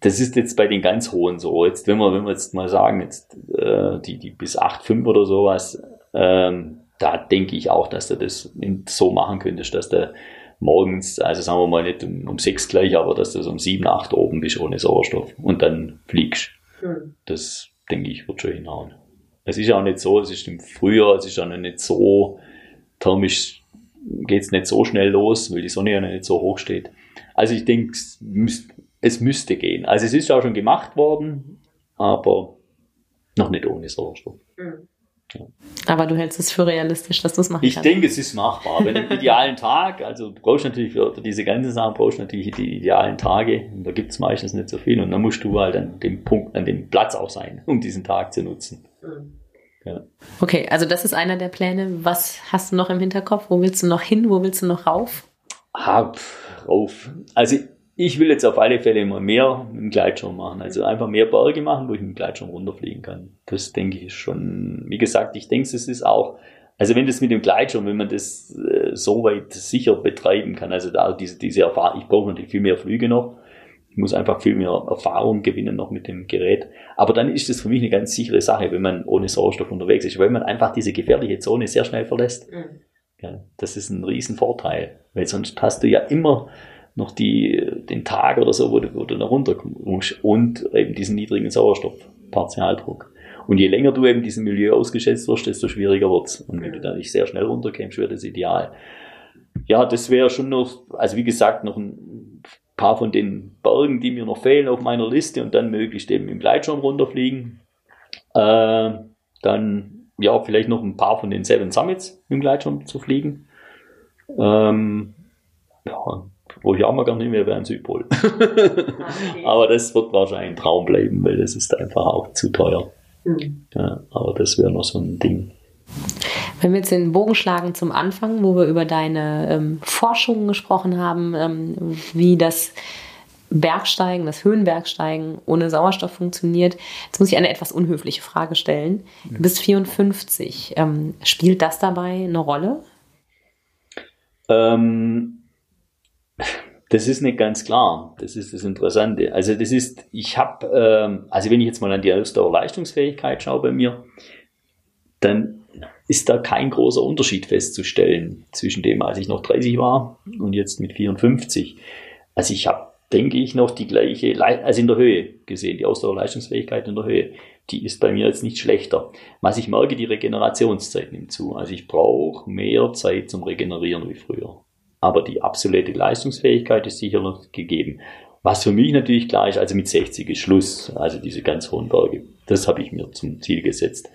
Das ist jetzt bei den ganz hohen so. Jetzt, wenn wir, wenn wir jetzt mal sagen, jetzt äh, die, die bis 8,5 oder sowas, ähm, da denke ich auch, dass du das so machen könntest, dass du morgens, also sagen wir mal nicht um, um sechs gleich, aber dass du so um sieben, acht oben bist ohne Sauerstoff und dann fliegst. Mhm. Das denke ich wird schon hinhauen. Es ist ja auch nicht so, es ist im Frühjahr, es ist auch noch nicht so thermisch, geht es nicht so schnell los, weil die Sonne ja nicht so hoch steht. Also ich denke, es, müsst, es müsste gehen. Also es ist auch schon gemacht worden, aber noch nicht ohne Sauerstoff. Mhm. Ja. Aber du hältst es für realistisch, dass du es machen ich kannst? Ich denke, es ist machbar. Wenn im idealen Tag, also du brauchst natürlich für, für diese ganzen Sachen brauchst du natürlich die idealen Tage. Und da gibt es meistens nicht so viel. Und dann musst du halt an dem Punkt, an dem Platz auch sein, um diesen Tag zu nutzen. Mhm. Ja. Okay, also das ist einer der Pläne. Was hast du noch im Hinterkopf? Wo willst du noch hin? Wo willst du noch rauf? Hab rauf. Also ich will jetzt auf alle Fälle immer mehr mit dem Gleitschirm machen. Also einfach mehr Berge machen, wo ich mit dem Gleitschirm runterfliegen kann. Das denke ich schon. Wie gesagt, ich denke, es ist auch, also wenn das mit dem Gleitschirm, wenn man das äh, so weit sicher betreiben kann, also da diese, diese Erfahrung, ich brauche natürlich viel mehr Flüge noch. Ich muss einfach viel mehr Erfahrung gewinnen noch mit dem Gerät. Aber dann ist das für mich eine ganz sichere Sache, wenn man ohne Sauerstoff unterwegs ist, weil man einfach diese gefährliche Zone sehr schnell verlässt. Mhm. Ja, das ist ein Riesenvorteil, weil sonst hast du ja immer noch die, den Tag oder so, wo du, wo du da runter musst und eben diesen niedrigen Sauerstoff, Partialdruck. Und je länger du eben diesem Milieu ausgesetzt wirst, desto schwieriger wird's. Und wenn du da nicht sehr schnell runterkämst, wäre das ideal. Ja, das wäre schon noch, also wie gesagt, noch ein paar von den Bergen, die mir noch fehlen auf meiner Liste und dann möglichst eben im Gleitschirm runterfliegen. Äh, dann, ja, vielleicht noch ein paar von den Seven Summits im Gleitschirm zu fliegen. Ähm, ja, wo ich auch mal gerne hin wäre, wäre ein Südpol. Okay. aber das wird wahrscheinlich ein Traum bleiben, weil das ist einfach auch zu teuer. Mhm. Ja, aber das wäre noch so ein Ding. Wenn wir jetzt den Bogen schlagen zum Anfang, wo wir über deine ähm, Forschungen gesprochen haben, ähm, wie das Bergsteigen, das Höhenbergsteigen ohne Sauerstoff funktioniert. Jetzt muss ich eine etwas unhöfliche Frage stellen. Du bist 54. Ähm, spielt das dabei eine Rolle? Ähm, das ist nicht ganz klar. Das ist das Interessante. Also das ist, ich habe, ähm, also wenn ich jetzt mal an die Ausdauerleistungsfähigkeit schaue bei mir, dann ist da kein großer Unterschied festzustellen zwischen dem, als ich noch 30 war und jetzt mit 54. Also ich habe, denke ich, noch die gleiche, also in der Höhe gesehen, die Ausdauerleistungsfähigkeit in der Höhe, die ist bei mir jetzt nicht schlechter. Was ich merke, die Regenerationszeit nimmt zu. Also ich brauche mehr Zeit zum Regenerieren wie früher aber die absolute Leistungsfähigkeit ist sicher noch gegeben. Was für mich natürlich klar ist, also mit 60 ist Schluss, also diese ganz hohen Berge. Das habe ich mir zum Ziel gesetzt.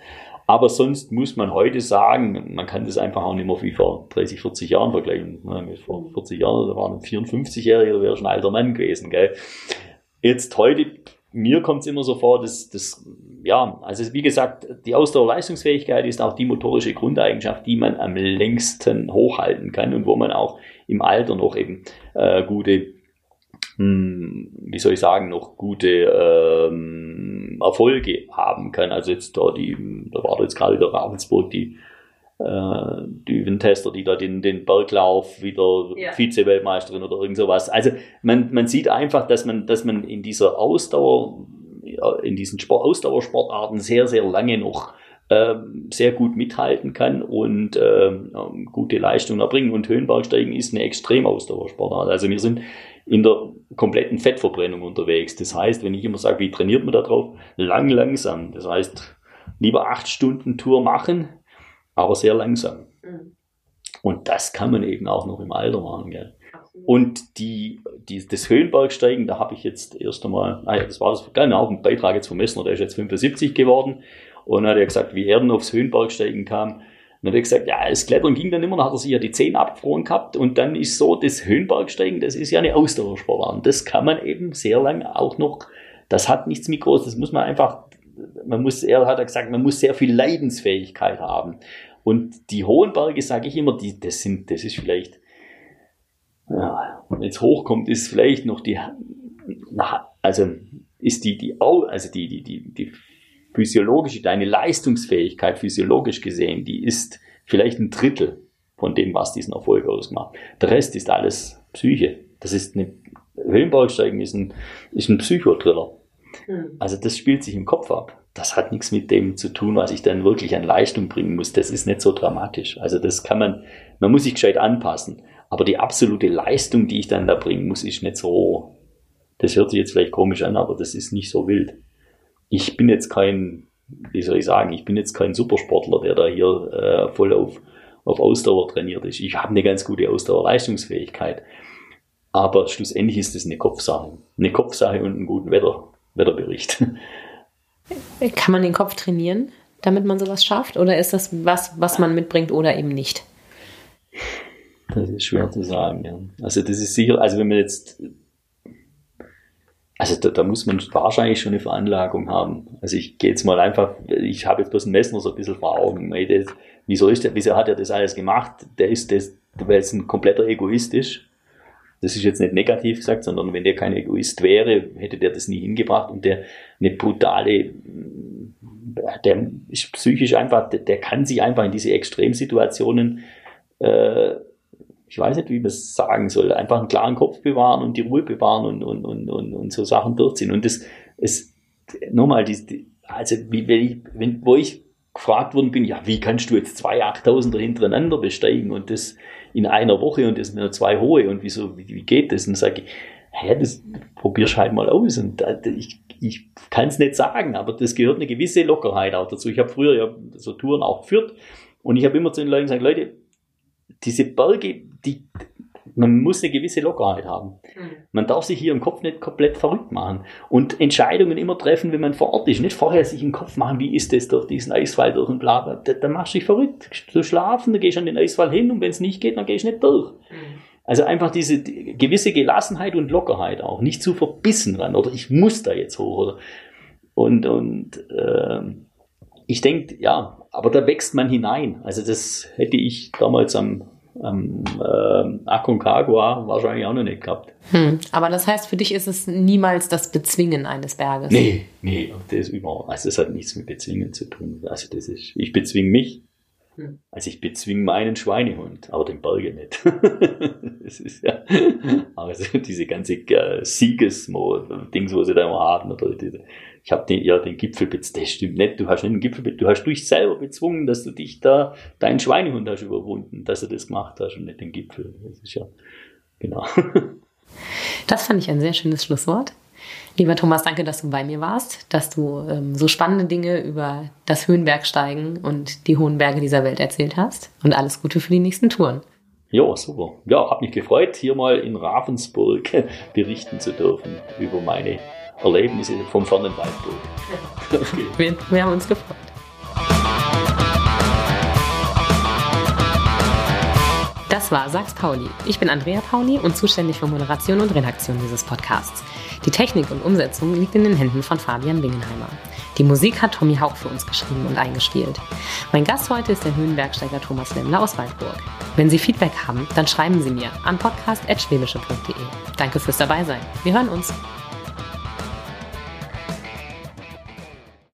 Aber sonst muss man heute sagen, man kann das einfach auch nicht mehr wie vor 30, 40 Jahren vergleichen. Vor 40 Jahren, da waren ein 54-Jähriger, da wäre schon ein alter Mann gewesen. Gell? Jetzt heute, mir kommt es immer so vor, dass das, ja, also wie gesagt, die Ausdauerleistungsfähigkeit ist auch die motorische Grundeigenschaft, die man am längsten hochhalten kann und wo man auch im Alter noch eben äh, gute, mh, hm, wie soll ich sagen, noch gute ähm, Erfolge haben kann. Also jetzt da die, da war jetzt gerade wieder Ravensburg die äh, Düventester, die da den, den Berglauf wieder ja. Vize-Weltmeisterin oder irgend sowas. Also man, man sieht einfach, dass man, dass man in dieser Ausdauer, in diesen Sport, Ausdauersportarten sehr, sehr lange noch ähm, sehr gut mithalten kann und ähm, gute Leistungen erbringen. Und Höhenbergsteigen ist eine Extremausdauersportart. Also wir sind in der kompletten Fettverbrennung unterwegs. Das heißt, wenn ich immer sage, wie trainiert man da drauf? Lang, langsam. Das heißt, lieber acht Stunden Tour machen, aber sehr langsam. Mhm. Und das kann man eben auch noch im Alter machen. Gell? Und die, die, das Höhenbergsteigen, da habe ich jetzt erst einmal, ah ja, das war das, genau, ein Beitrag jetzt vom Messner, der ist jetzt 75 geworden. Und hat er gesagt, wie er dann aufs Höhenbergsteigen kam. Dann hat er gesagt, ja, das Klettern ging dann immer, dann hat er sich ja die Zähne abgefroren gehabt. Und dann ist so, das Höhenbergsteigen, das ist ja eine Ausdauersportart. Und das kann man eben sehr lange auch noch, das hat nichts mit groß, das muss man einfach, man muss, er hat gesagt, man muss sehr viel Leidensfähigkeit haben. Und die hohen Berge, sage ich immer, die, das sind, das ist vielleicht, ja, wenn es hochkommt, ist vielleicht noch die, also ist die, die, also die, die, die, die physiologische, deine Leistungsfähigkeit physiologisch gesehen, die ist vielleicht ein Drittel von dem, was diesen Erfolg ausmacht. Der Rest ist alles Psyche. Das ist eine, Höhenbergsteigen ist ein, ist ein Psychotriller. Hm. Also das spielt sich im Kopf ab. Das hat nichts mit dem zu tun, was ich dann wirklich an Leistung bringen muss. Das ist nicht so dramatisch. Also das kann man, man muss sich gescheit anpassen. Aber die absolute Leistung, die ich dann da bringen muss, ist nicht so, das hört sich jetzt vielleicht komisch an, aber das ist nicht so wild. Ich bin jetzt kein, wie soll ich sagen, ich bin jetzt kein Supersportler, der da hier äh, voll auf, auf Ausdauer trainiert ist. Ich habe eine ganz gute Ausdauerleistungsfähigkeit. Aber schlussendlich ist es eine Kopfsache. Eine Kopfsache und einen guten Wetter, Wetterbericht. Kann man den Kopf trainieren, damit man sowas schafft? Oder ist das was, was man mitbringt oder eben nicht? Das ist schwer zu sagen, ja. Also das ist sicher, also wenn man jetzt, also da, da muss man wahrscheinlich schon eine Veranlagung haben. Also ich gehe jetzt mal einfach, ich habe jetzt bloß einen Messner so ein bisschen vor Augen. Wieso ist der, wieso hat er das alles gemacht? Der ist das, weil es ein kompletter Egoist ist. Das ist jetzt nicht negativ gesagt, sondern wenn der kein Egoist wäre, hätte der das nie hingebracht und der eine brutale, der ist psychisch einfach, der, der kann sich einfach in diese Extremsituationen äh, ich weiß nicht, wie man es sagen soll, einfach einen klaren Kopf bewahren und die Ruhe bewahren und, und, und, und, und so Sachen durchziehen. Und das ist, nochmal, die, also wie, wenn ich, wenn, wo ich gefragt worden bin, ja, wie kannst du jetzt zwei Achttausender hintereinander besteigen und das in einer Woche und das mit zwei hohe und wieso, wie, wie geht das? Und sage ich, hä, das probierst halt mal aus. Und ich, ich kann es nicht sagen, aber das gehört eine gewisse Lockerheit auch dazu. Ich habe früher ja so Touren auch geführt und ich habe immer zu den Leuten gesagt, Leute, diese Berge, die, man muss eine gewisse Lockerheit haben. Mhm. Man darf sich hier im Kopf nicht komplett verrückt machen und Entscheidungen immer treffen, wenn man vor Ort ist. Nicht vorher sich im Kopf machen, wie ist das durch diesen Eisfall durch und bla, bla. Da, dann machst du dich verrückt. Du schlafen, dann gehst du an den Eisfall hin und wenn es nicht geht, dann gehst du nicht durch. Mhm. Also einfach diese die, gewisse Gelassenheit und Lockerheit auch, nicht zu verbissen ran oder ich muss da jetzt hoch oder und und äh, ich denke, ja, aber da wächst man hinein. Also das hätte ich damals am, am äh, Aconcagua wahrscheinlich auch noch nicht gehabt. Hm. Aber das heißt, für dich ist es niemals das Bezwingen eines Berges? Nee, nee, das ist überhaupt, also das hat nichts mit Bezwingen zu tun. Also das ist, ich bezwinge mich. Hm. Also ich bezwinge meinen Schweinehund, aber den Berge nicht. das ist ja, also diese ganze äh, Siegesmo-Dings, wo sie da immer haben, oder diese, ich habe den, ja, den Gipfel, das stimmt nicht, du hast nicht den Gipfel, du hast dich selber bezwungen, dass du dich da, deinen Schweinehund hast überwunden, dass du das gemacht hast und nicht den Gipfel. Das ist ja, genau. Das fand ich ein sehr schönes Schlusswort. Lieber Thomas, danke, dass du bei mir warst, dass du ähm, so spannende Dinge über das Höhenbergsteigen und die hohen Berge dieser Welt erzählt hast. Und alles Gute für die nächsten Touren. Ja, super. Ja, hab mich gefreut, hier mal in Ravensburg berichten zu dürfen über meine Erlebnisse vom fernen Waldburg. Okay. Wir, wir haben uns gefreut. Das war Sachs Pauli. Ich bin Andrea Pauli und zuständig für Moderation und Redaktion dieses Podcasts. Die Technik und Umsetzung liegt in den Händen von Fabian Wingenheimer. Die Musik hat Tommy Hauch für uns geschrieben und eingespielt. Mein Gast heute ist der Höhenbergsteiger Thomas Lemmler aus Waldburg. Wenn Sie Feedback haben, dann schreiben Sie mir an podcast.schwäbische.de. Danke fürs Dabeisein. Wir hören uns.